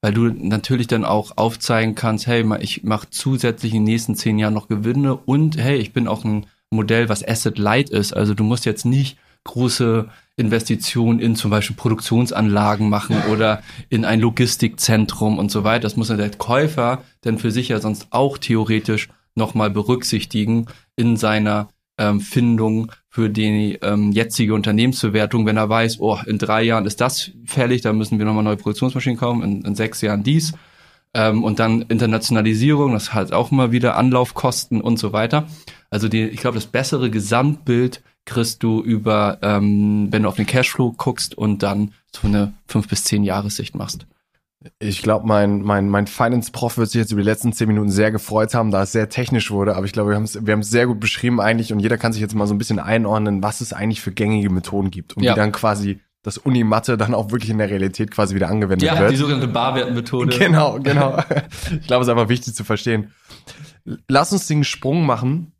weil du natürlich dann auch aufzeigen kannst, hey, ich mache zusätzlich in den nächsten zehn Jahren noch Gewinne und hey, ich bin auch ein Modell, was Asset Light ist. Also du musst jetzt nicht große Investitionen in zum Beispiel Produktionsanlagen machen oder in ein Logistikzentrum und so weiter. Das muss ja der Käufer dann für sich ja sonst auch theoretisch nochmal berücksichtigen in seiner ähm, Findung für die ähm, jetzige Unternehmensbewertung, wenn er weiß, oh, in drei Jahren ist das fällig, da müssen wir nochmal neue Produktionsmaschinen kaufen, in, in sechs Jahren dies. Ähm, und dann Internationalisierung, das hat auch immer wieder Anlaufkosten und so weiter. Also die, ich glaube, das bessere Gesamtbild kriegst du über, ähm, wenn du auf den Cashflow guckst und dann so eine fünf bis zehn Jahressicht machst. Ich glaube, mein, mein, mein Finance-Prof wird sich jetzt über die letzten zehn Minuten sehr gefreut haben, da es sehr technisch wurde. Aber ich glaube, wir haben es wir haben's sehr gut beschrieben eigentlich und jeder kann sich jetzt mal so ein bisschen einordnen, was es eigentlich für gängige Methoden gibt und Ja. wie dann quasi das Uni-Mathe dann auch wirklich in der Realität quasi wieder angewendet Ja, wird. die sogenannte Barwertmethode. Genau, genau. Ich glaube, es ist einfach wichtig zu verstehen. Lass uns den Sprung machen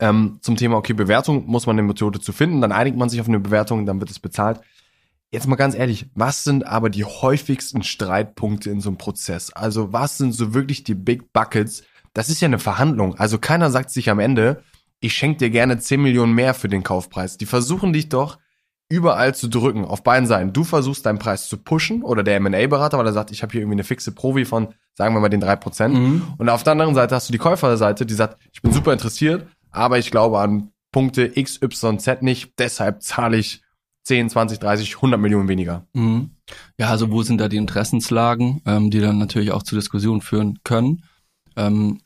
ähm, zum Thema, okay, Bewertung muss man eine Methode zu finden, dann einigt man sich auf eine Bewertung, dann wird es bezahlt. Jetzt mal ganz ehrlich, was sind aber die häufigsten Streitpunkte in so einem Prozess? Also was sind so wirklich die Big Buckets? Das ist ja eine Verhandlung. Also keiner sagt sich am Ende, ich schenke dir gerne 10 Millionen mehr für den Kaufpreis. Die versuchen dich doch überall zu drücken, auf beiden Seiten. Du versuchst deinen Preis zu pushen oder der M&A-Berater, weil er sagt, ich habe hier irgendwie eine fixe Provi von, sagen wir mal, den 3%. Mhm. Und auf der anderen Seite hast du die Käuferseite, die sagt, ich bin super interessiert, aber ich glaube an Punkte X, Y, Z nicht, deshalb zahle ich 10, 20, 30, 100 Millionen weniger. Mhm. Ja, also wo sind da die Interessenslagen, ähm, die dann natürlich auch zu Diskussionen führen können? Ähm,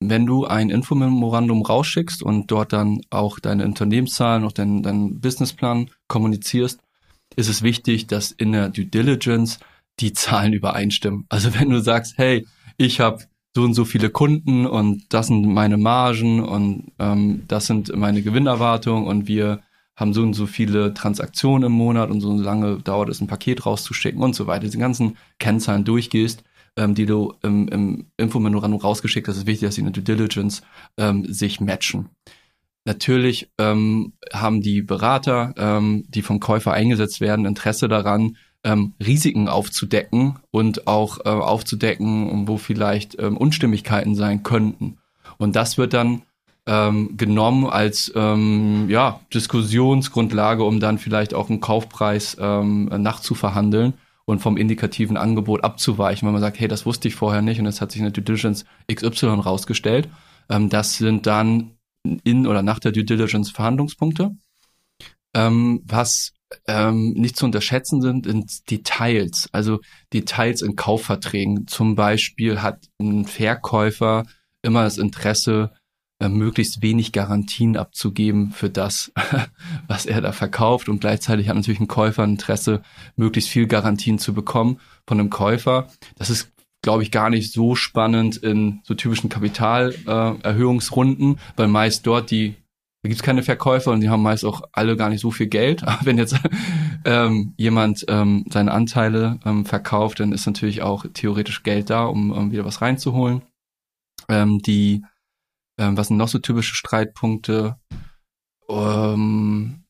wenn du ein Infomemorandum rausschickst und dort dann auch deine Unternehmenszahlen, auch deinen, deinen Businessplan kommunizierst, ist es wichtig, dass in der Due Diligence die Zahlen übereinstimmen. Also wenn du sagst, hey, ich habe so und so viele Kunden und das sind meine Margen und ähm, das sind meine Gewinnerwartungen und wir haben so und so viele Transaktionen im Monat und so lange dauert es, ein Paket rauszuschicken und so weiter. Diese ganzen Kennzahlen durchgehst, ähm, die du im, im Infomemorandum rausgeschickt hast, ist wichtig, dass sie in der Due Diligence ähm, sich matchen. Natürlich ähm, haben die Berater, ähm, die vom Käufer eingesetzt werden, Interesse daran, ähm, Risiken aufzudecken und auch äh, aufzudecken, wo vielleicht ähm, Unstimmigkeiten sein könnten. Und das wird dann ähm, genommen als ähm, ja, Diskussionsgrundlage, um dann vielleicht auch einen Kaufpreis ähm, nachzuverhandeln und vom indikativen Angebot abzuweichen, wenn man sagt, hey, das wusste ich vorher nicht und es hat sich in der Due Diligence XY rausgestellt. Ähm, das sind dann in oder nach der Due Diligence Verhandlungspunkte. Ähm, was ähm, nicht zu unterschätzen sind, sind Details. Also Details in Kaufverträgen. Zum Beispiel hat ein Verkäufer immer das Interesse, äh, möglichst wenig Garantien abzugeben für das, was er da verkauft. Und gleichzeitig hat natürlich ein Käufer ein Interesse, möglichst viel Garantien zu bekommen von einem Käufer. Das ist, glaube ich, gar nicht so spannend in so typischen Kapitalerhöhungsrunden, äh, weil meist dort die da gibt's keine Verkäufer und die haben meist auch alle gar nicht so viel Geld. Aber wenn jetzt ähm, jemand ähm, seine Anteile ähm, verkauft, dann ist natürlich auch theoretisch Geld da, um, um wieder was reinzuholen. Ähm, die, ähm, was sind noch so typische Streitpunkte? Ähm,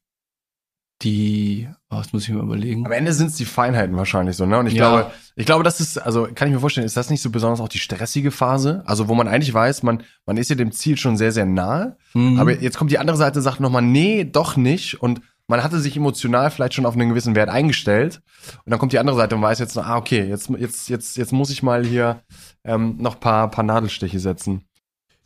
die, oh, das muss ich mir überlegen. Am Ende sind es die Feinheiten wahrscheinlich so, ne? Und ich Ja. glaube, ich glaube, das ist, also kann ich mir vorstellen, ist das nicht so besonders auch die stressige Phase? Also wo man eigentlich weiß, man, man ist ja dem Ziel schon sehr, sehr nahe. Mhm. Aber jetzt kommt die andere Seite, sagt nochmal, nee, doch nicht. Und man hatte sich emotional vielleicht schon auf einen gewissen Wert eingestellt. Und dann kommt die andere Seite und weiß jetzt, ah, okay, jetzt, jetzt, jetzt, jetzt muss ich mal hier ähm, noch paar, paar Nadelstiche setzen.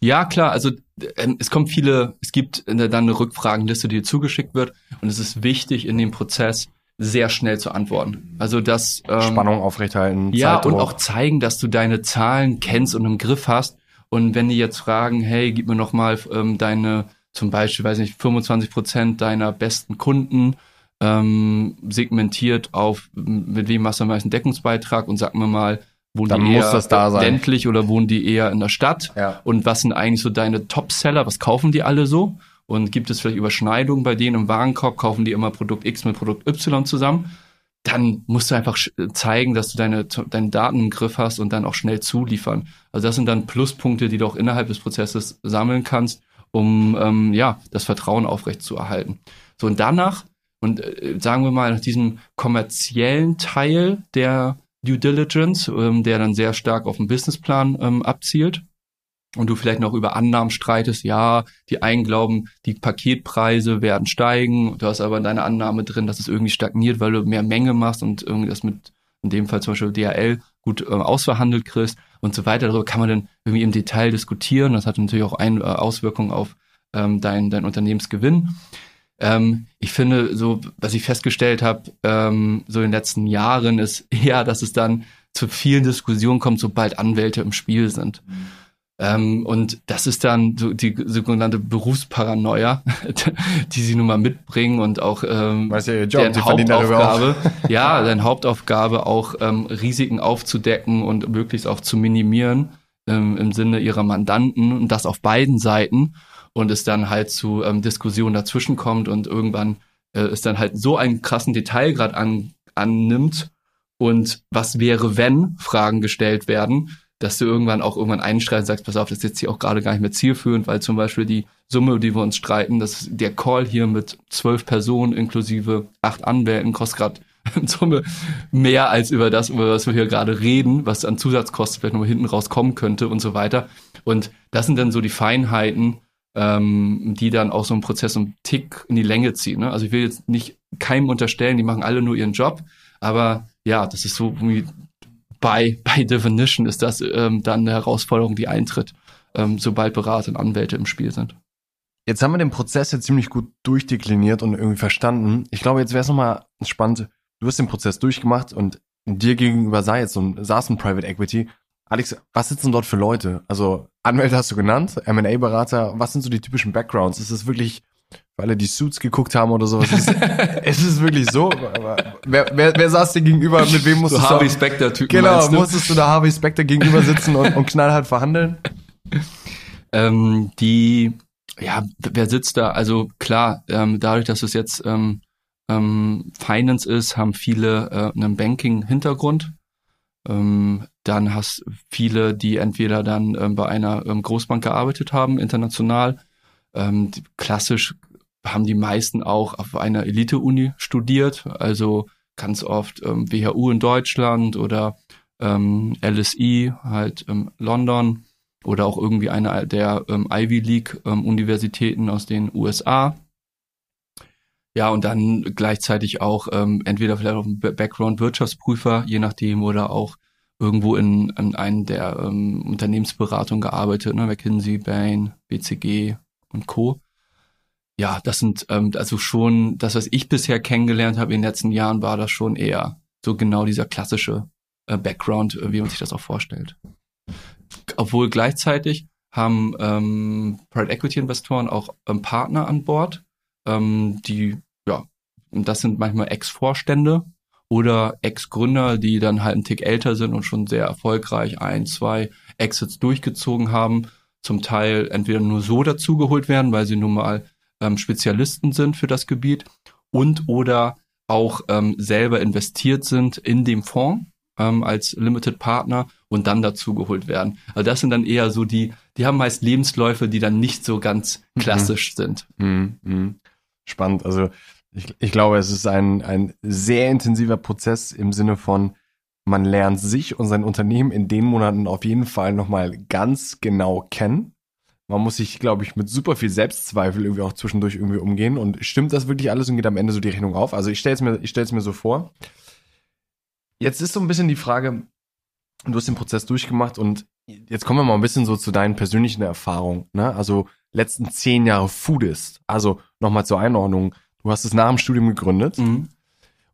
Ja, klar, also ähm, es kommt viele, es gibt äh, dann eine Rückfragenliste, die dir zugeschickt wird und es ist wichtig in dem Prozess sehr schnell zu antworten. Also das ähm, Spannung aufrechthalten, Ja, Zeitdruck. und auch zeigen, dass du deine Zahlen kennst und im Griff hast. Und wenn die jetzt fragen, hey, gib mir noch mal ähm, deine, zum Beispiel, weiß nicht, 25 Prozent deiner besten Kunden ähm, segmentiert auf, mit wem hast du am meisten Deckungsbeitrag und sag mir mal, wohnen Dann die muss eher das da sein. ländlich oder wohnen die eher in der Stadt? Ja. Und was sind eigentlich so deine Top-Seller? Was kaufen die alle so? Und gibt es vielleicht Überschneidungen bei denen im Warenkorb? Kaufen die immer Produkt X mit Produkt Y zusammen? Dann musst du einfach zeigen, dass du deine, deine Daten im Griff hast und dann auch schnell zuliefern. Also das sind dann Pluspunkte, die du auch innerhalb des Prozesses sammeln kannst, um ähm, ja das Vertrauen aufrecht zu erhalten. So und danach und äh, sagen wir mal nach diesem kommerziellen Teil der Due Diligence, ähm, der dann sehr stark auf den Businessplan ähm, abzielt und du vielleicht noch über Annahmen streitest, ja, die einen glauben, die Paketpreise werden steigen, du hast aber deine Annahme drin, dass es irgendwie stagniert, weil du mehr Menge machst und irgendwie das mit, in dem Fall zum Beispiel DHL, gut äh, ausverhandelt kriegst und so weiter. Darüber kann man dann irgendwie im Detail diskutieren. Das hat natürlich auch eine äh, Auswirkung auf ähm, dein, dein Unternehmensgewinn. Ähm, ich finde, so, was ich festgestellt habe, ähm, so in den letzten Jahren, ist eher, dass es dann zu vielen Diskussionen kommt, sobald Anwälte im Spiel sind. Ähm, und das ist dann so die sogenannte Berufsparanoia, die sie nun mal mitbringen und auch ähm, ja ihr Job, deren. Hauptaufgabe, ja, deren Hauptaufgabe auch ähm, Risiken aufzudecken und möglichst auch zu minimieren ähm, im Sinne ihrer Mandanten und das auf beiden Seiten und es dann halt zu ähm, Diskussionen dazwischen kommt und irgendwann äh, es dann halt so einen krassen Detailgrad an, annimmt und was wäre, wenn Fragen gestellt werden, dass du irgendwann auch irgendwann einschreitest und sagst, pass auf, das ist jetzt hier auch gerade gar nicht mehr zielführend, weil zum Beispiel die Summe, die wir uns streiten, das ist der Call hier mit zwölf Personen inklusive acht Anwälten kostet gerade in Summe mehr als über das, über was wir hier gerade reden, was an Zusatzkosten vielleicht nochmal hinten rauskommen könnte und so weiter. Und das sind dann so die Feinheiten, ähm, die dann auch so einen Prozess um Tick in die Länge ziehen. Ne? Also ich will jetzt nicht keinem unterstellen, die machen alle nur ihren Job, aber ja, das ist so wie by, by definition ist das ähm, dann eine Herausforderung, die eintritt, ähm, sobald Berater und Anwälte im Spiel sind. Jetzt haben wir den Prozess jetzt ziemlich gut durchdekliniert und irgendwie verstanden. Ich glaube, jetzt wäre es nochmal spannend. Du hast den Prozess durchgemacht und dir gegenüber sah jetzt so ein, saß ein Private Equity. Alex, was sitzen dort für Leute? Also Anwälte hast du genannt, M&A-Berater. Was sind so die typischen Backgrounds? Ist es wirklich für alle, die Suits geguckt haben oder sowas. Es ist, es ist wirklich so. Wer, wer, wer saß dir gegenüber? Mit wem musstest so du? Harvey Specter-Typen. Genau, musstest du da Harvey Specter gegenüber sitzen und, und knallhart verhandeln? Ähm, die, ja, wer sitzt da? Also klar, ähm, dadurch, dass es jetzt ähm, ähm, Finance ist, haben viele äh, einen Banking-Hintergrund. Ähm, dann hast viele, die entweder dann ähm, bei einer ähm, Großbank gearbeitet haben, international. Klassisch haben die meisten auch auf einer Elite-Uni studiert, also ganz oft WHU in Deutschland oder LSI halt in London oder auch irgendwie eine der Ivy League ähm, Universitäten aus den USA. Ja, und dann gleichzeitig auch ähm, entweder vielleicht auch ein Background Wirtschaftsprüfer, je nachdem, oder auch irgendwo in, in einen der ähm, Unternehmensberatungen gearbeitet, ne, McKinsey, Bain, BCG und Co ja, das sind ähm, also schon, das, was ich bisher kennengelernt habe in den letzten Jahren, war das schon eher so genau dieser klassische äh, Background, äh, wie man sich das auch vorstellt. Obwohl gleichzeitig haben ähm, Private Equity Investoren auch ähm, Partner an Bord, ähm, die, das sind manchmal Ex-Vorstände oder Ex-Gründer, die dann halt einen Tick älter sind und schon sehr erfolgreich ein, zwei Exits durchgezogen haben, zum Teil entweder nur so dazugeholt werden, weil sie nun mal ähm, Spezialisten sind für das Gebiet und oder auch ähm, selber investiert sind in dem Fonds ähm, als Limited Partner und dann dazugeholt werden. Also das sind dann eher so die, die haben meist Lebensläufe, die dann nicht so ganz mhm. klassisch mhm. sind. Mhm. Spannend. Also ich, ich glaube, es ist ein, ein sehr intensiver Prozess im Sinne von, man lernt sich und sein Unternehmen in den Monaten auf jeden Fall nochmal ganz genau kennen. Man muss sich, glaube ich, mit super viel Selbstzweifel irgendwie auch zwischendurch irgendwie umgehen. Und stimmt das wirklich alles und geht am Ende so die Rechnung auf? Also ich stelle es mir, ich stell's mir so vor. Jetzt ist so ein bisschen die Frage, du hast den Prozess durchgemacht und jetzt kommen wir mal ein bisschen so zu deinen persönlichen Erfahrungen. Ne? Also letzten zehn Jahre Foodist. Also nochmal zur Einordnung. Du hast es nach dem Studium gegründet. Mhm.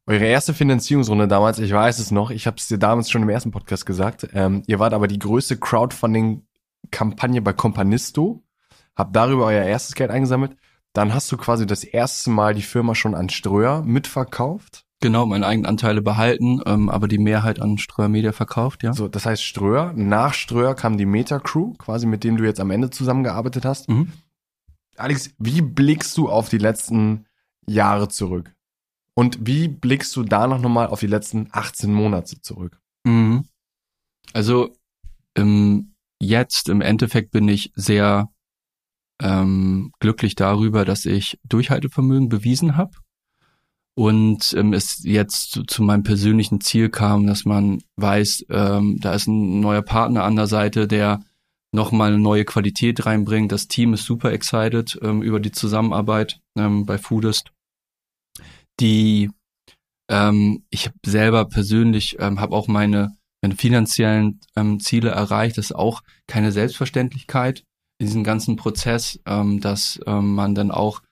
Eure erste Finanzierungsrunde damals, ich weiß es noch, ich habe es dir damals schon im ersten Podcast gesagt, ähm, ihr wart aber die größte Crowdfunding Kampagne bei Companisto, hab darüber euer erstes Geld eingesammelt. Dann hast du quasi das erste Mal die Firma schon an Ströer mitverkauft. Genau, meine eigenen Anteile behalten, ähm, aber die Mehrheit an Ströer Media verkauft, ja. So, das heißt Ströer. Nach Ströer kam die Meta Crew, quasi mit dem du jetzt am Ende zusammengearbeitet hast. Mhm. Alex, wie blickst du auf die letzten Jahre zurück? Und wie blickst du da noch nochmal auf die letzten 18 Monate zurück? Mhm. Also im jetzt im Endeffekt bin ich sehr ähm, glücklich darüber, dass ich Durchhaltevermögen bewiesen habe und ähm, es jetzt zu, zu, meinem persönlichen Ziel kam, dass man weiß, ähm, da ist ein neuer Partner an der Seite, der nochmal eine neue Qualität reinbringt. Das Team ist super excited ähm, über die Zusammenarbeit ähm, bei Foodist. Die ähm, ich selber persönlich ähm, habe auch meine meine finanziellen ähm, Ziele erreicht. Das ist auch keine Selbstverständlichkeit in diesem ganzen Prozess, ähm, dass ähm, man dann auch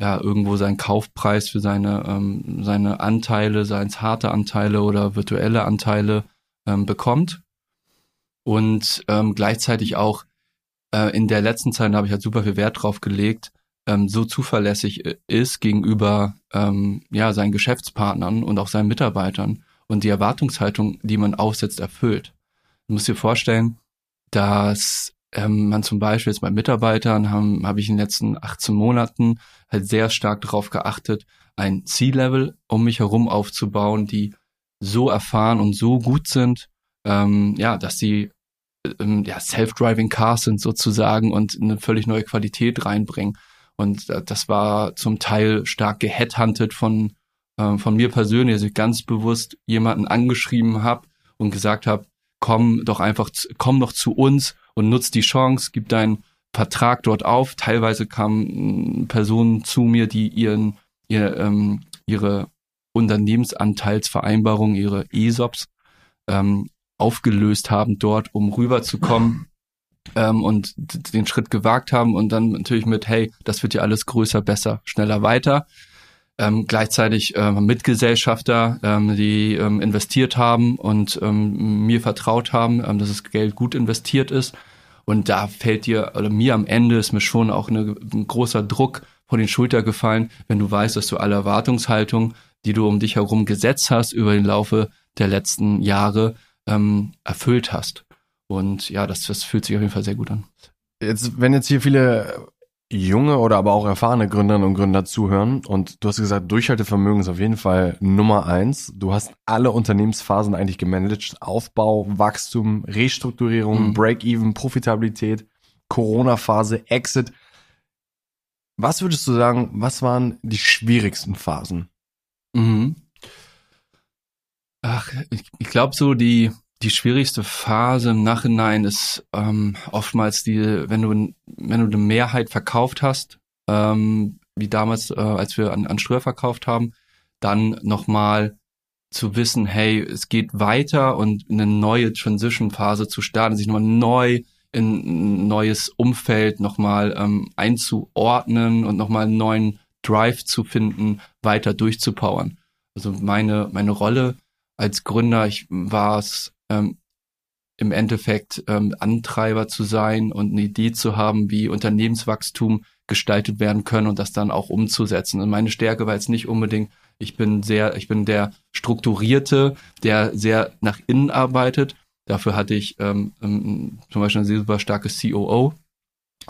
ja irgendwo seinen Kaufpreis für seine ähm, seine Anteile, seien es harte Anteile oder virtuelle Anteile ähm, bekommt und ähm, gleichzeitig auch äh, in der letzten Zeit habe ich halt super viel Wert drauf gelegt, ähm, so zuverlässig äh, ist gegenüber ähm, ja seinen Geschäftspartnern und auch seinen Mitarbeitern und die Erwartungshaltung, die man aufsetzt, erfüllt. Du musst dir vorstellen, dass ähm, man zum Beispiel jetzt bei Mitarbeitern haben, habe ich in den letzten 18 Monaten halt sehr stark darauf geachtet, ein C-Level um mich herum aufzubauen, die so erfahren und so gut sind, ähm, ja, dass sie ähm, ja, Self-Driving Cars sind sozusagen und eine völlig neue Qualität reinbringen. Und äh, das war zum Teil stark geheadhuntet von, äh, von mir persönlich, dass ich ganz bewusst jemanden angeschrieben habe und gesagt habe, komm doch einfach, komm doch zu uns und nutz die Chance, gib deinen Vertrag dort auf. Teilweise kamen Personen zu mir, die ihren, ihr, ähm, ihre Unternehmensanteilsvereinbarung, ihre ESOPs ähm, aufgelöst haben dort, um rüberzukommen ähm, und den Schritt gewagt haben und dann natürlich mit, hey, das wird ja alles größer, besser, schneller, weiter. Ähm, gleichzeitig ähm, Mitgesellschafter, ähm, die ähm, investiert haben und ähm, mir vertraut haben, ähm, dass das Geld gut investiert ist. Und da fällt dir, oder mir am Ende ist mir schon auch eine, ein großer Druck von den Schultern gefallen, wenn du weißt, dass du alle Erwartungshaltungen, die du um dich herum gesetzt hast über den Laufe der letzten Jahre, ähm, erfüllt hast. Und ja, das, das fühlt sich auf jeden Fall sehr gut an. Jetzt, wenn jetzt hier viele junge oder aber auch erfahrene Gründerinnen und Gründer zuhören und du hast gesagt, Durchhaltevermögen ist auf jeden Fall Nummer eins. Du hast alle Unternehmensphasen eigentlich gemanagt. Aufbau, Wachstum, Restrukturierung, mhm. Break-Even, Profitabilität, Corona-Phase, Exit. Was würdest du sagen, was waren die schwierigsten Phasen? Mhm. Ach, ich, ich glaube so die die schwierigste Phase im Nachhinein ist ähm, oftmals die, wenn du wenn du eine Mehrheit verkauft hast, ähm, wie damals, äh, als wir an, an Ströer verkauft haben, dann nochmal zu wissen, hey, es geht weiter und eine neue Transition-Phase zu starten, sich nochmal neu in ein neues Umfeld nochmal ähm, einzuordnen und nochmal einen neuen Drive zu finden, weiter durchzupowern. Also meine, meine Rolle als Gründer, ich war es ähm, im Endeffekt ähm, Antreiber zu sein und eine Idee zu haben, wie Unternehmenswachstum gestaltet werden können und das dann auch umzusetzen. Und meine Stärke war jetzt nicht unbedingt, ich bin sehr, ich bin der Strukturierte, der sehr nach innen arbeitet. Dafür hatte ich ähm, ähm zum Beispiel eine super starke COO,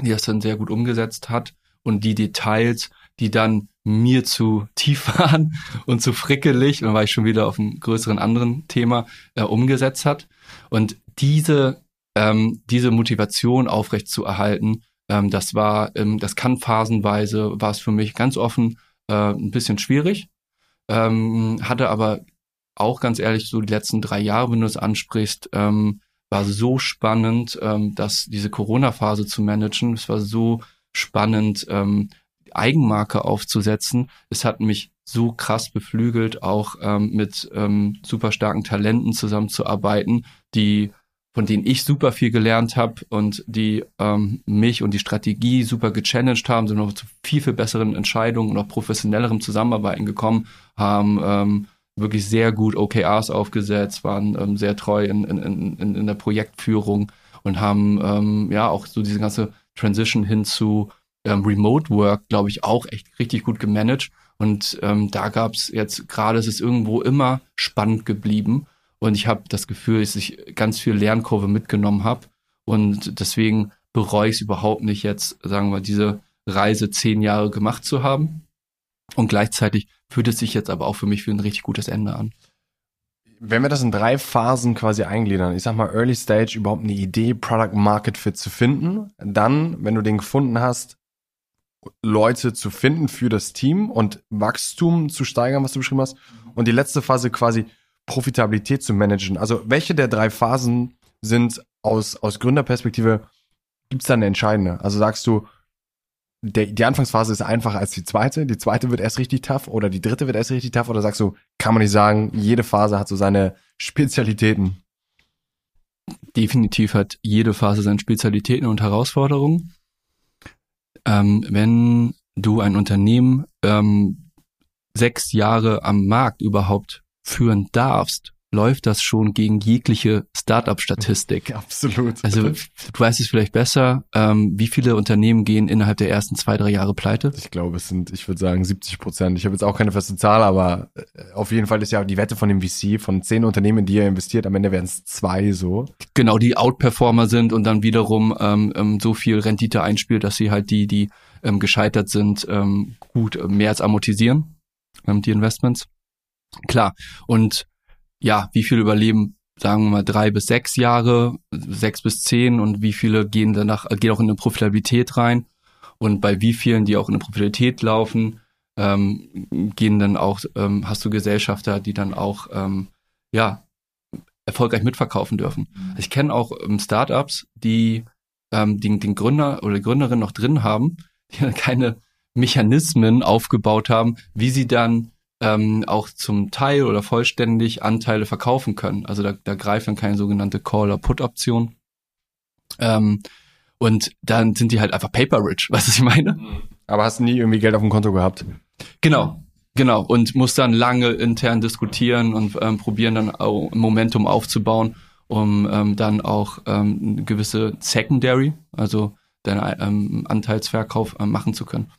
die das dann sehr gut umgesetzt hat und die Details, die dann mir zu tief waren und zu frickelig, und war ich schon wieder auf einem größeren anderen Thema, äh, umgesetzt hat. Und diese, ähm, diese Motivation aufrecht zu erhalten, ähm, das war, ähm, das kann phasenweise, war es für mich ganz offen äh, ein bisschen schwierig, ähm, hatte aber auch ganz ehrlich so die letzten drei Jahre, wenn du es ansprichst, ähm, war so spannend, ähm, dass diese Corona-Phase zu managen, es war so spannend, ähm, Eigenmarke aufzusetzen. Es hat mich so krass beflügelt, auch ähm, mit ähm, super starken Talenten zusammenzuarbeiten, die von denen ich super viel gelernt habe und die ähm, mich und die Strategie super gechallenged haben, sind noch zu viel, viel besseren Entscheidungen und auch professionellerem Zusammenarbeiten gekommen, haben ähm, wirklich sehr gut OKRs aufgesetzt, waren ähm, sehr treu in, in, in, in der Projektführung und haben ähm, ja auch so diese ganze Transition hin zu ähm, Remote Work, glaube ich, auch echt richtig gut gemanagt. Und ähm, da gab es jetzt gerade, es ist irgendwo immer spannend geblieben. Und ich habe das Gefühl, dass ich ganz viel Lernkurve mitgenommen habe. Und deswegen bereue ich es überhaupt nicht, jetzt, sagen wir, diese Reise zehn Jahre gemacht zu haben. Und gleichzeitig fühlt es sich jetzt aber auch für mich für ein richtig gutes Ende an. Wenn wir das in drei Phasen quasi eingliedern, ich sag mal Early Stage überhaupt eine Idee, Product Market Fit zu finden, dann, wenn du den gefunden hast, Leute zu finden für das Team und Wachstum zu steigern, was du beschrieben hast. Und die letzte Phase quasi Profitabilität zu managen. Also welche der drei Phasen sind aus, aus Gründerperspektive, gibt es da eine entscheidende? Also sagst du, der, die Anfangsphase ist einfacher als die zweite, die zweite wird erst richtig tough oder die dritte wird erst richtig tough oder sagst du, kann man nicht sagen, jede Phase hat so seine Spezialitäten? Definitiv hat jede Phase seine Spezialitäten und Herausforderungen ähm, wenn du ein Unternehmen ähm, sechs Jahre am Markt überhaupt führen darfst, läuft das schon gegen jegliche Startup-Statistik. Absolut. Also du weißt es vielleicht besser, ähm, wie viele Unternehmen gehen innerhalb der ersten zwei, drei Jahre pleite? Ich glaube, es sind, ich würde sagen, 70 Prozent. Ich habe jetzt auch keine feste Zahl, aber äh, auf jeden Fall ist ja die Wette von dem VC, von zehn Unternehmen, in die er investiert, am Ende werden es zwei so. Genau, die Outperformer sind und dann wiederum ähm, ähm, so viel Rendite einspielt, dass sie halt die, die ähm, gescheitert sind, ähm, gut äh, mehr als amortisieren, ähm, die Investments. Klar. Und ja, wie viele überleben, sagen wir mal, drei bis sechs Jahre, sechs bis zehn und wie viele gehen danach, gehen auch in eine Profitabilität rein. Und bei wie vielen, die auch in eine Profitabilität laufen, ähm, gehen dann auch, ähm, hast du Gesellschafter, die dann auch ähm, ja erfolgreich mitverkaufen dürfen. Also ich kenne auch ähm, Startups, die ähm, den, den Gründer oder die Gründerin noch drin haben, die dann keine Mechanismen aufgebaut haben, wie sie dann ähm, auch zum Teil oder vollständig Anteile verkaufen können. Also da, da greift dann keine sogenannte Call- or Put-Option. Ähm, und dann sind die halt einfach paper-rich, weißt du, was ich meine? Aber hast nie irgendwie Geld auf dem Konto gehabt? Genau, genau. Und muss dann lange intern diskutieren und ähm, probieren dann auch Momentum aufzubauen, um ähm, dann auch ähm, gewisse Secondary, also deinen ähm, Anteilsverkauf äh, machen zu können.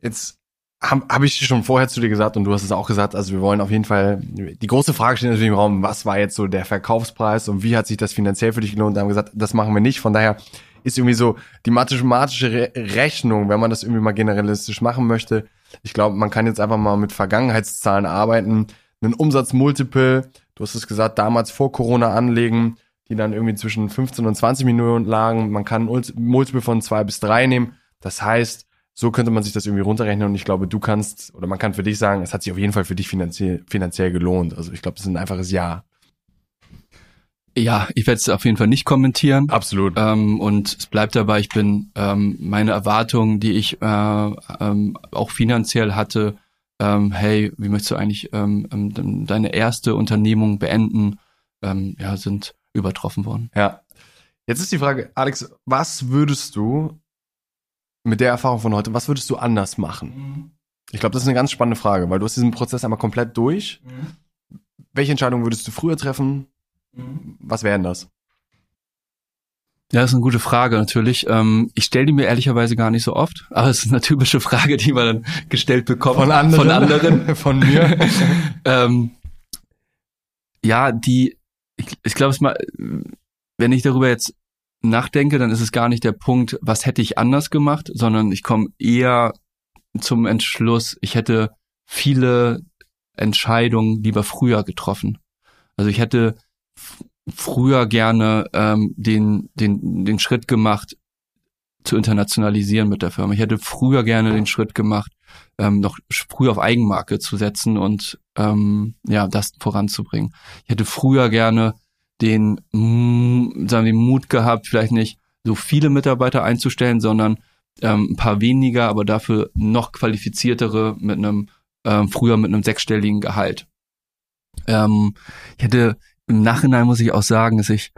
Jetzt habe hab ich schon vorher zu dir gesagt und du hast es auch gesagt, also wir wollen auf jeden Fall, die große Frage steht natürlich im Raum, was war jetzt so der Verkaufspreis und wie hat sich das finanziell für dich gelohnt? Da haben wir gesagt, das machen wir nicht. Von daher ist irgendwie so die mathematische Re Rechnung, wenn man das irgendwie mal generalistisch machen möchte. Ich glaube, man kann jetzt einfach mal mit Vergangenheitszahlen arbeiten, einen Umsatzmultiple, du hast es gesagt, damals vor Corona anlegen, die dann irgendwie zwischen 15 und 20 Millionen lagen. Man kann ein Multiple von zwei bis drei nehmen. Das heißt, so könnte man sich das irgendwie runterrechnen und ich glaube, du kannst oder man kann für dich sagen, es hat sich auf jeden Fall für dich finanziell, finanziell gelohnt. Also ich glaube, das ist ein einfaches Ja. Ja, ich werde es auf jeden Fall nicht kommentieren. Absolut. Ähm, und es bleibt dabei, ich bin ähm, meine Erwartungen, die ich äh, ähm, auch finanziell hatte, ähm, hey, wie möchtest du eigentlich ähm, ähm deine erste Unternehmung beenden, ähm, ja, sind übertroffen worden. Ja. Jetzt ist die Frage, Alex, was würdest du mit der Erfahrung von heute, was würdest du anders machen? Mhm. Ich glaube, das ist eine ganz spannende Frage, weil du hast diesen Prozess einmal komplett durch. Mhm. Welche Entscheidung würdest du früher treffen? Mhm. Was wären das? Ja, das ist eine gute Frage natürlich. Ähm, ich stelle die mir ehrlicherweise gar nicht so oft, aber es ist eine typische Frage, die man dann gestellt bekommt von anderen, von, anderen. von mir. ähm, ja, die, ich, ich glaube es mal, wenn ich darüber jetzt nachdenke, dann ist es gar nicht der Punkt, was hätte ich anders gemacht, sondern ich komme eher zum Entschluss, ich hätte viele Entscheidungen lieber früher getroffen. Also ich hätte früher gerne ähm, den, den, den Schritt gemacht, zu internationalisieren mit der Firma. Ich hätte früher gerne den Schritt gemacht, ähm, noch früher auf Eigenmarke zu setzen und ähm, ja, das voranzubringen. Ich hätte früher gerne den, sagen wir, Mut gehabt, vielleicht nicht so viele Mitarbeiter einzustellen, sondern ähm, ein paar weniger, aber dafür noch qualifiziertere mit einem, ähm, früher mit einem sechsstelligen Gehalt. Ähm, ich hätte im Nachhinein muss ich auch sagen, dass ich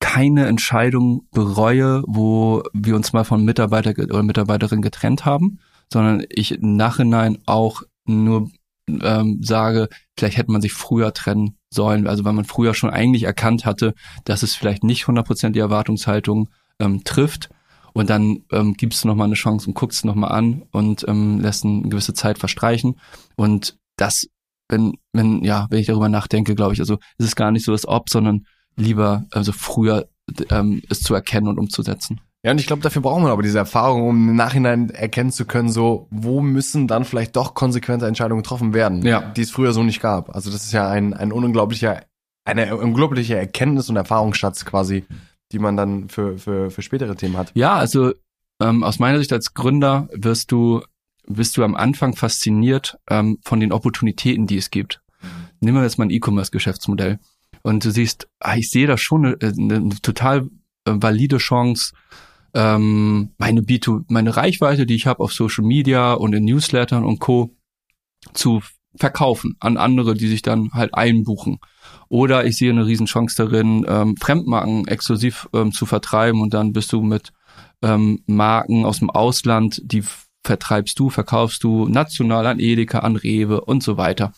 keine Entscheidung bereue, wo wir uns mal von Mitarbeiter oder Mitarbeiterin getrennt haben, sondern ich im Nachhinein auch nur ähm, sage, vielleicht hätte man sich früher trennen sollen, also weil man früher schon eigentlich erkannt hatte, dass es vielleicht nicht 100% die Erwartungshaltung ähm, trifft. Und dann ähm, gibst du nochmal eine Chance und guckst es nochmal an und ähm, lässt eine gewisse Zeit verstreichen. Und das, wenn, wenn, ja, wenn ich darüber nachdenke, glaube ich, also ist es gar nicht so das Ob, sondern lieber, also früher ähm, es zu erkennen und umzusetzen. Ja, und ich glaube, dafür braucht man aber diese Erfahrung, um im Nachhinein erkennen zu können, so, wo müssen dann vielleicht doch konsequente Entscheidungen getroffen werden, ja. die es früher so nicht gab. Also das ist ja ein, ein unglaublicher, eine unglaubliche Erkenntnis und Erfahrungsschatz quasi, die man dann für, für, für spätere Themen hat. Ja, also ähm, aus meiner Sicht als Gründer wirst du, bist du am Anfang fasziniert ähm, von den Opportunitäten, die es gibt. Nehmen wir jetzt mal ein E-Commerce-Geschäftsmodell. Und du siehst, ah, ich sehe da schon eine, eine total äh, valide Chance, ähm, meine B2, meine Reichweite, die ich habe auf Social Media und in Newslettern und Co. zu verkaufen an andere, die sich dann halt einbuchen. Oder ich sehe eine Riesenchance darin, ähm, Fremdmarken exklusiv ähm, zu vertreiben und dann bist du mit ähm, Marken aus dem Ausland, die vertreibst du, verkaufst du national an Edeka, an Rewe und so weiter.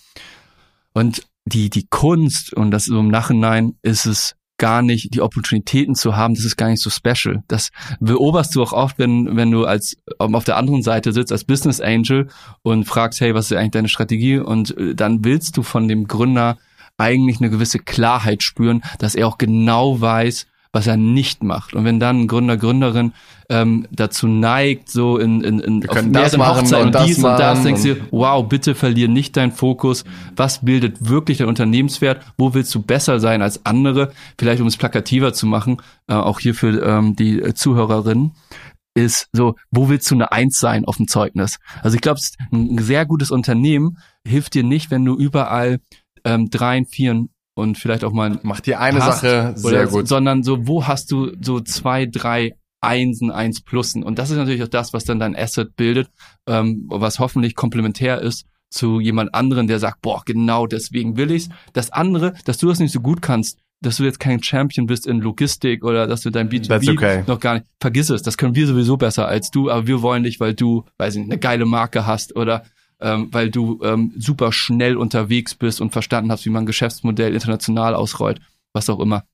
Und die, die Kunst und das so im Nachhinein ist es gar nicht, die Opportunitäten zu haben, das ist gar nicht so special. Das beobachtest du auch oft, wenn, wenn du als auf der anderen Seite sitzt als Business Angel und fragst, hey, was ist eigentlich deine Strategie? Und äh, dann willst du von dem Gründer eigentlich eine gewisse Klarheit spüren, dass er auch genau weiß, was er nicht macht. Und wenn dann ein Gründer, Gründerin ähm, dazu neigt, so in, in, in Wir können das Hochzeiten und dies und das, denkst du, wow, bitte verlier nicht deinen Fokus. Was bildet wirklich dein Unternehmenswert? Wo willst du besser sein als andere? Vielleicht um es plakativer zu machen, äh, auch hier für ähm, die äh, Zuhörerinnen ist so, wo willst du eine Eins sein auf dem Zeugnis? Also ich glaube, ein sehr gutes Unternehmen hilft dir nicht, wenn du überall ähm, dreien, vieren und vielleicht auch mal Macht dir eine hast, Sache sehr oder, gut. Sondern so, wo hast du so zwei, drei Einsen, Eins Plussen? Und das ist natürlich auch das, was dann dein Asset bildet, ähm, was hoffentlich komplementär ist zu jemand anderen, der sagt, boah, genau deswegen will ich's. Das andere, dass du das nicht so gut kannst, dass du jetzt kein Champion bist in Logistik oder dass du dein That's B2B okay. noch gar nicht, vergiss es, das können wir sowieso besser als du, aber wir wollen dich, weil du, weiß ich nicht, eine geile Marke hast oder ähm, weil du ähm, super schnell unterwegs bist und verstanden hast, wie man Geschäftsmodell international ausrollt, was auch immer.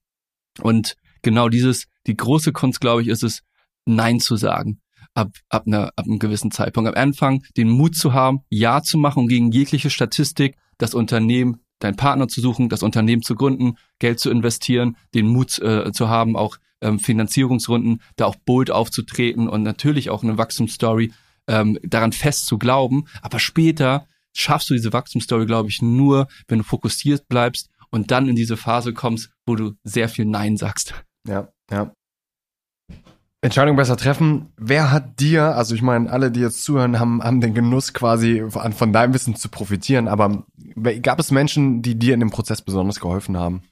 Und genau dieses, die große Kunst, glaube ich, ist es, Nein zu sagen. Ab, ab, einer, ab einem gewissen Zeitpunkt. Am Anfang den Mut zu haben, Ja zu machen gegen jegliche Statistik, das Unternehmen, deinen Partner zu suchen, das Unternehmen zu gründen, Geld zu investieren, den Mut äh, zu haben, auch ähm, Finanzierungsrunden, da auch bold aufzutreten und natürlich auch eine Wachstumsstory ähm, daran fest zu glauben. Aber später schaffst du diese Wachstumsstory, glaube ich, nur, wenn du fokussiert bleibst und dann in diese Phase kommst, wo du sehr viel Nein sagst. Ja, ja. Entscheidung besser treffen. Wer hat dir, also ich meine, alle, die jetzt zuhören, haben, haben den Genuss quasi von, von deinem Wissen zu profitieren, aber gab es Menschen, die dir in dem Prozess besonders geholfen haben?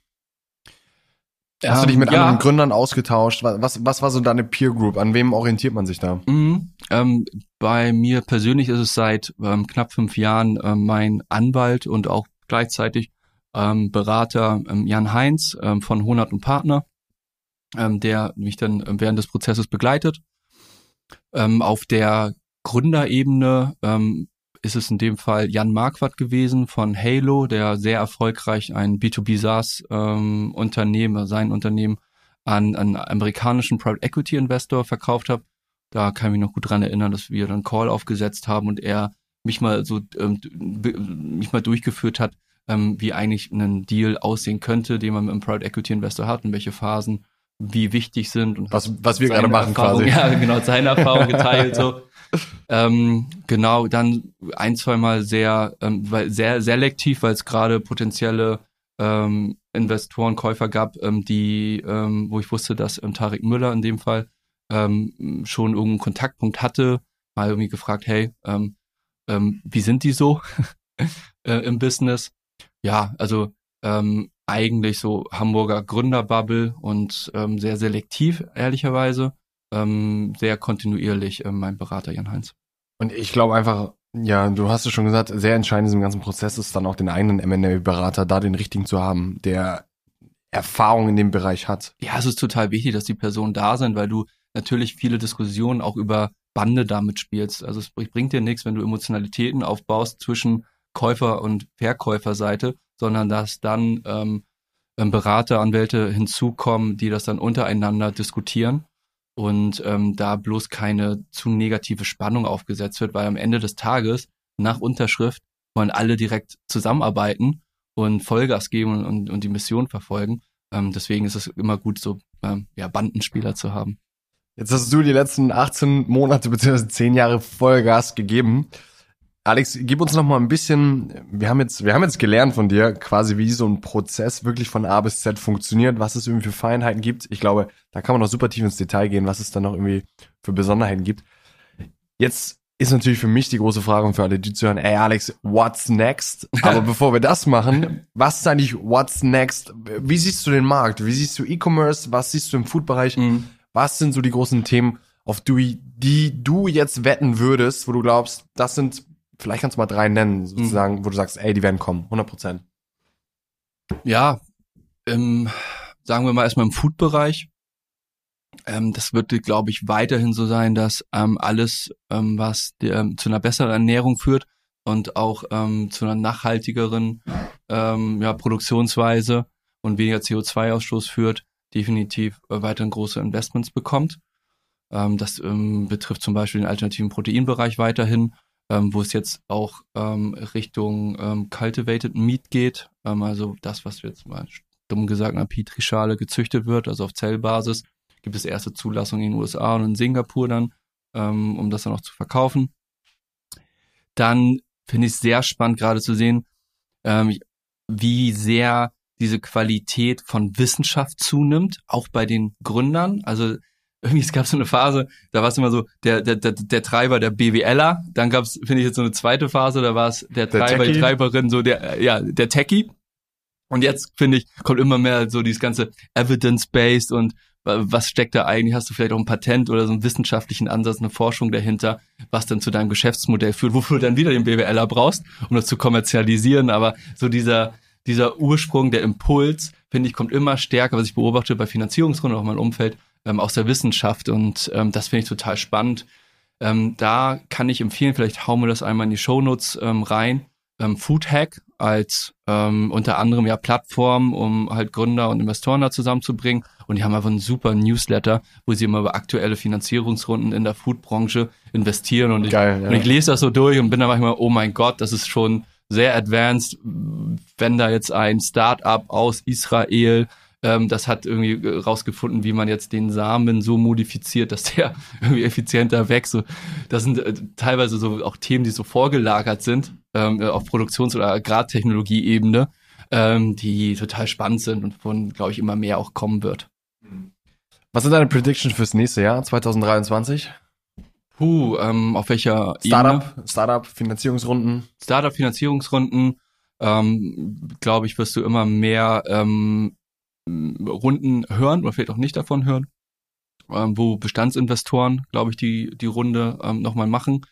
Hast du dich mit Ähm, ja. anderen Gründern ausgetauscht? Was, was, was war so deine Peer Group? An wem orientiert man sich da? Mhm. Ähm, bei mir persönlich ist es seit ähm, knapp fünf Jahren ähm, mein Anwalt und auch gleichzeitig ähm, Berater ähm, Jan Heinz ähm, von Honert und Partner, der mich dann während des Prozesses begleitet. Auf der Gründerebene ist es in dem Fall Jan Marquardt gewesen von Halo, der sehr erfolgreich ein B2B SaaS ähm, Unternehmen, sein Unternehmen an einen amerikanischen Private Equity Investor verkauft hat. Da kann ich mich noch gut dran erinnern, dass wir dann Call aufgesetzt haben und er mich mal so ähm, mich mal durchgeführt hat, ähm, wie eigentlich ein Deal aussehen könnte, den man mit einem Private Equity Investor hat und welche Phasen wie wichtig sind und Was, was wir gerade machen Erfahrung, quasi. Ja, genau, seine Erfahrung geteilt so. ähm, genau, dann ein, zweimal sehr, ähm, weil sehr selektiv, weil es gerade potenzielle ähm, Investoren, Käufer gab, ähm, die, ähm, wo ich wusste, dass ähm, Tarek Müller in dem Fall ähm, schon irgendeinen Kontaktpunkt hatte, mal irgendwie gefragt, hey, ähm, ähm, wie sind die so äh, im Business? Ja, also ähm, eigentlich so Hamburger Gründerbubble und ähm, sehr selektiv, ehrlicherweise. Ähm, sehr kontinuierlich ähm, mein Berater Jan Heinz. Und ich glaube einfach, ja, du hast es schon gesagt, sehr entscheidend in diesem ganzen Prozess ist dann auch den eigenen M&A-Berater, da den richtigen zu haben, der Erfahrung in dem Bereich hat. Ja, es ist total wichtig, dass die Personen da sind, weil du natürlich viele Diskussionen auch über Bande damit spielst. Also es bringt dir nichts, wenn du Emotionalitäten aufbaust zwischen Käufer- und Verkäuferseite, sondern dass dann ähm, ähm, Berater, Anwälte hinzukommen, die das dann untereinander diskutieren und ähm, da bloß keine zu negative Spannung aufgesetzt wird, weil am Ende des Tages nach Unterschrift wollen alle direkt zusammenarbeiten und Vollgas geben und, und die Mission verfolgen. Ähm, deswegen ist es immer gut, so ähm, ja, Bandenspieler zu haben. Jetzt hast du die letzten 18 Monate bzw. 10 Jahre Vollgas gegeben. Alex, gib uns noch mal ein bisschen, wir haben jetzt, wir haben jetzt gelernt von dir, quasi wie so ein Prozess wirklich von A bis Z funktioniert, was es irgendwie für Feinheiten gibt. Ich glaube, da kann man noch super tief ins Detail gehen, was es dann noch irgendwie für Besonderheiten gibt. Jetzt ist natürlich für mich die große Frage und für alle, die zuhören, ey Alex, what's next? Aber bevor wir das machen, was ist eigentlich what's next? Wie siehst du den Markt? Wie siehst du E-Commerce? Was siehst du im Food-Bereich? Mhm. Was sind so die großen Themen, auf die, die du jetzt wetten würdest, wo du glaubst, das sind, vielleicht kannst du mal drei nennen, sozusagen, wo du sagst, ey, die werden kommen, 100 Prozent. Ja, ähm, sagen wir mal erstmal im Food-Bereich. Ähm, das wird, glaube ich, weiterhin so sein, dass ähm, alles, ähm, was der, zu einer besseren Ernährung führt, und auch ähm, zu einer nachhaltigeren ähm, ja, Produktionsweise und weniger CO2-Ausstoß führt, definitiv äh, weiterhin große Investments bekommt. Ähm, das betrifft zum Beispiel den alternativen Proteinbereich weiterhin, ähm, wo es jetzt auch ähm, Richtung ähm, Cultivated Meat geht, ähm, also das, was jetzt mal dumm gesagt in einer Petrischale gezüchtet wird, also auf Zellbasis, gibt es erste Zulassungen in den USA und in Singapur dann, ähm, um das dann auch zu verkaufen. Dann finde ich es sehr spannend gerade zu sehen, ähm, wie sehr diese Qualität von Wissenschaft zunimmt, auch bei den Gründern. Also irgendwie, es gab so eine Phase, da war es immer so, der, der, der, der Treiber, der BWLer, dann gab es, finde ich, jetzt so eine zweite Phase, da war es der Treiber, der die Treiberin, so der, ja, der Techie. Und jetzt, finde ich, kommt immer mehr so dieses ganze Evidence-Based und was steckt da eigentlich? Hast du vielleicht auch ein Patent oder so einen wissenschaftlichen Ansatz, eine Forschung dahinter, was dann zu deinem Geschäftsmodell führt, wofür du dann wieder den BWLer brauchst, um das zu kommerzialisieren. Aber so dieser, dieser Ursprung, der Impuls, finde ich, kommt immer stärker, was ich beobachte bei Finanzierungsrunden, auch in meinem Umfeld, ähm, aus der Wissenschaft. Und ähm, das finde ich total spannend. Ähm, da kann ich empfehlen, vielleicht hauen wir das einmal in die Shownotes ähm, rein. Ähm, Food Hack als ähm, unter anderem ja Plattform, um halt Gründer und Investoren da zusammenzubringen. Und die haben einfach einen super Newsletter, wo sie immer über aktuelle Finanzierungsrunden in der Foodbranche investieren. Und ich, Geil, ja. und ich lese das so durch und bin dann manchmal, oh mein Gott, das ist schon sehr advanced, wenn da jetzt ein Startup aus Israel ähm, das hat irgendwie rausgefunden, wie man jetzt den Samen so modifiziert, dass der irgendwie effizienter wächst. So, das sind äh, teilweise so auch Themen, die so vorgelagert sind ähm, auf Produktions- oder Agrartechnologie-Ebene, ähm, die total spannend sind und von, glaube ich, immer mehr auch kommen wird. Was sind deine Predictions fürs nächste Jahr, 2023? Puh, ähm, auf welcher Startup, Ebene? Startup, Finanzierungsrunden. Startup, Finanzierungsrunden, ähm, glaube ich, wirst du immer mehr ähm, Runden hören oder vielleicht auch nicht davon hören, ähm, wo Bestandsinvestoren, glaube ich, die, die Runde ähm, nochmal machen,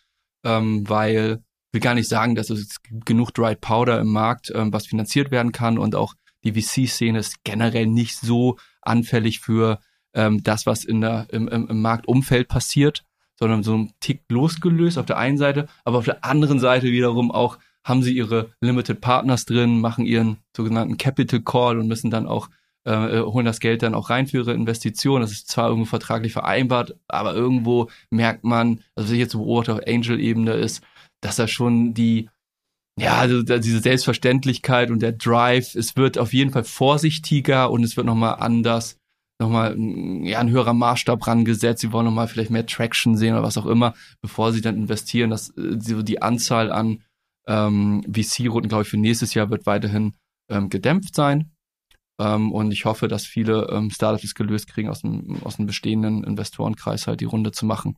ähm, weil will gar nicht sagen, dass es genug Dry Powder im Markt, ähm, was finanziert werden kann und auch die VC-Szene ist generell nicht so anfällig für ähm, das, was in der, im, im, im Marktumfeld passiert, sondern so ein Tick losgelöst auf der einen Seite, aber auf der anderen Seite wiederum auch haben sie ihre Limited Partners drin, machen ihren sogenannten Capital Call und müssen dann auch äh, äh, holen das Geld dann auch rein für ihre Investition. Das ist zwar irgendwo vertraglich vereinbart, aber irgendwo merkt man, also was ich jetzt beobachte auf Angel-Ebene ist, dass da schon die, ja, also diese Selbstverständlichkeit und der Drive, es wird auf jeden Fall vorsichtiger und es wird nochmal anders, nochmal ja, ein höherer Maßstab rangesetzt. Sie wollen nochmal vielleicht mehr Traction sehen oder was auch immer, bevor sie dann investieren. dass äh, die Anzahl an ähm, VC-Runden, glaube ich, für nächstes Jahr wird weiterhin ähm, gedämpft sein. Ähm, und ich hoffe, dass viele ähm, Startups es gelöst kriegen, aus dem, aus dem bestehenden Investorenkreis halt die Runde zu machen.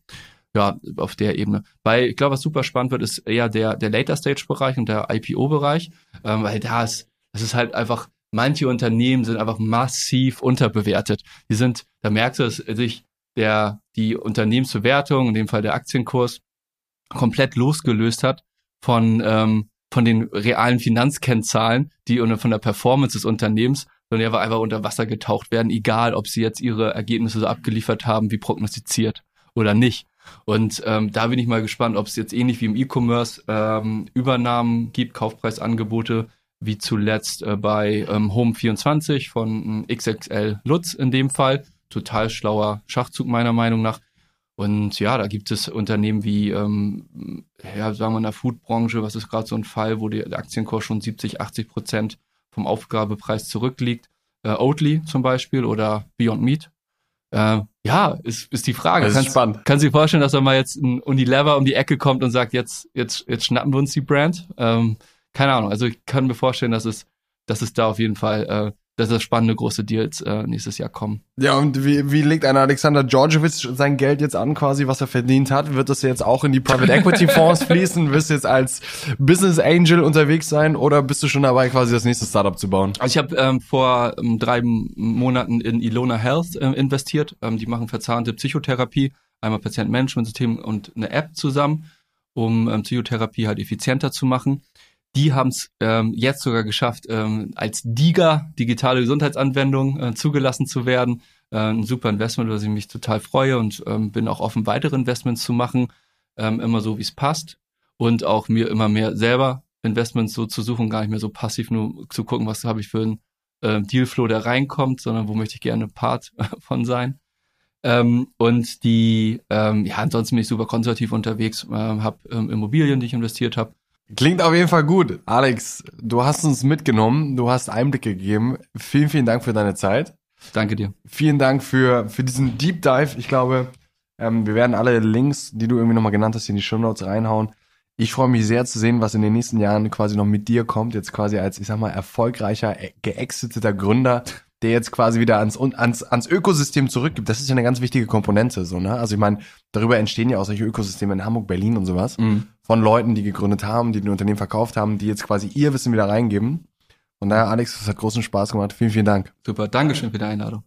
Ja, auf der Ebene. Weil ich glaube, was super spannend wird, ist eher der, der Later-Stage-Bereich und der IPO-Bereich, ähm, weil da ist, das ist halt einfach, manche Unternehmen sind einfach massiv unterbewertet. Die sind, da merkst du, dass sich der, die Unternehmensbewertung, in dem Fall der Aktienkurs, komplett losgelöst hat von, ähm, von den realen Finanzkennzahlen, die und von der Performance des Unternehmens, sondern die einfach unter Wasser getaucht werden, egal ob sie jetzt ihre Ergebnisse so abgeliefert haben, wie prognostiziert oder nicht. Und ähm, da bin ich mal gespannt, ob es jetzt ähnlich wie im E-Commerce ähm, Übernahmen gibt, Kaufpreisangebote, wie zuletzt äh, bei ähm, Home24 von äh, XXL Lutz in dem Fall. Total schlauer Schachzug meiner Meinung nach. Und ja, da gibt es Unternehmen wie, ähm, ja, sagen wir in der Foodbranche, was ist gerade so ein Fall, wo der Aktienkurs schon 70, 80 Prozent vom Aufgabepreis zurückliegt. Äh, Oatly zum Beispiel oder Beyond Meat. Äh, ja, ist, ist die Frage. Das ist kannst, spannend. Kannst du dir vorstellen, dass da mal jetzt ein Unilever um die Ecke kommt und sagt, jetzt, jetzt, jetzt schnappen wir uns die Brand? Ähm, keine Ahnung. Also ich kann mir vorstellen, dass es, dass es da auf jeden Fall äh, dass das spannende große Deals äh, nächstes Jahr kommen. Ja, und wie, wie legt ein Alexander Georgievich sein Geld jetzt an, quasi, was er verdient hat? Wird das jetzt auch in die Private Equity Fonds fließen? Wirst du jetzt als Business Angel unterwegs sein oder bist du schon dabei, quasi das nächste Startup zu bauen? Also ich habe ähm, vor ähm, drei Monaten in Ilona Health äh, investiert. Ähm, die machen verzahnte Psychotherapie, einmal Patientenmanagementsystem und eine App zusammen, um ähm, Psychotherapie halt effizienter zu machen. Die haben es ähm, jetzt sogar geschafft, ähm, als DIGA, digitale Gesundheitsanwendung, äh, zugelassen zu werden. Äh, ein super Investment, was ich mich total freue und ähm, bin auch offen, weitere Investments zu machen, ähm, immer so, wie es passt. und auch mir immer mehr selber Investments so zu suchen, gar nicht mehr so passiv nur zu gucken, was habe ich für einen äh, Dealflow, der reinkommt, sondern wo möchte ich gerne Part von sein. Ähm, und die, ähm, ja, ansonsten bin ich super konservativ unterwegs, äh, habe ähm, Immobilien, die ich investiert habe. Klingt auf jeden Fall gut. Alex, du hast uns mitgenommen, du hast Einblicke gegeben. Vielen, vielen Dank für deine Zeit. Danke dir. Vielen Dank für, für diesen Deep Dive. Ich glaube, ähm, wir werden alle Links, die du irgendwie nochmal genannt hast, in die Show Notes reinhauen. Ich freue mich sehr zu sehen, was in den nächsten Jahren quasi noch mit dir kommt. Jetzt quasi als, ich sag mal, erfolgreicher, äh, geexiteter Gründer, der jetzt quasi wieder ans, ans, ans Ökosystem zurückgibt. Das ist ja eine ganz wichtige Komponente, so, ne? Also ich meine, darüber entstehen ja auch solche Ökosysteme in Hamburg, Berlin und sowas. Mhm. Von Leuten, die gegründet haben, die ein Unternehmen verkauft haben, die jetzt quasi ihr Wissen wieder reingeben. Und daher, Alex, das hat großen Spaß gemacht. Vielen, vielen Dank. Super, Dankeschön für die Einladung.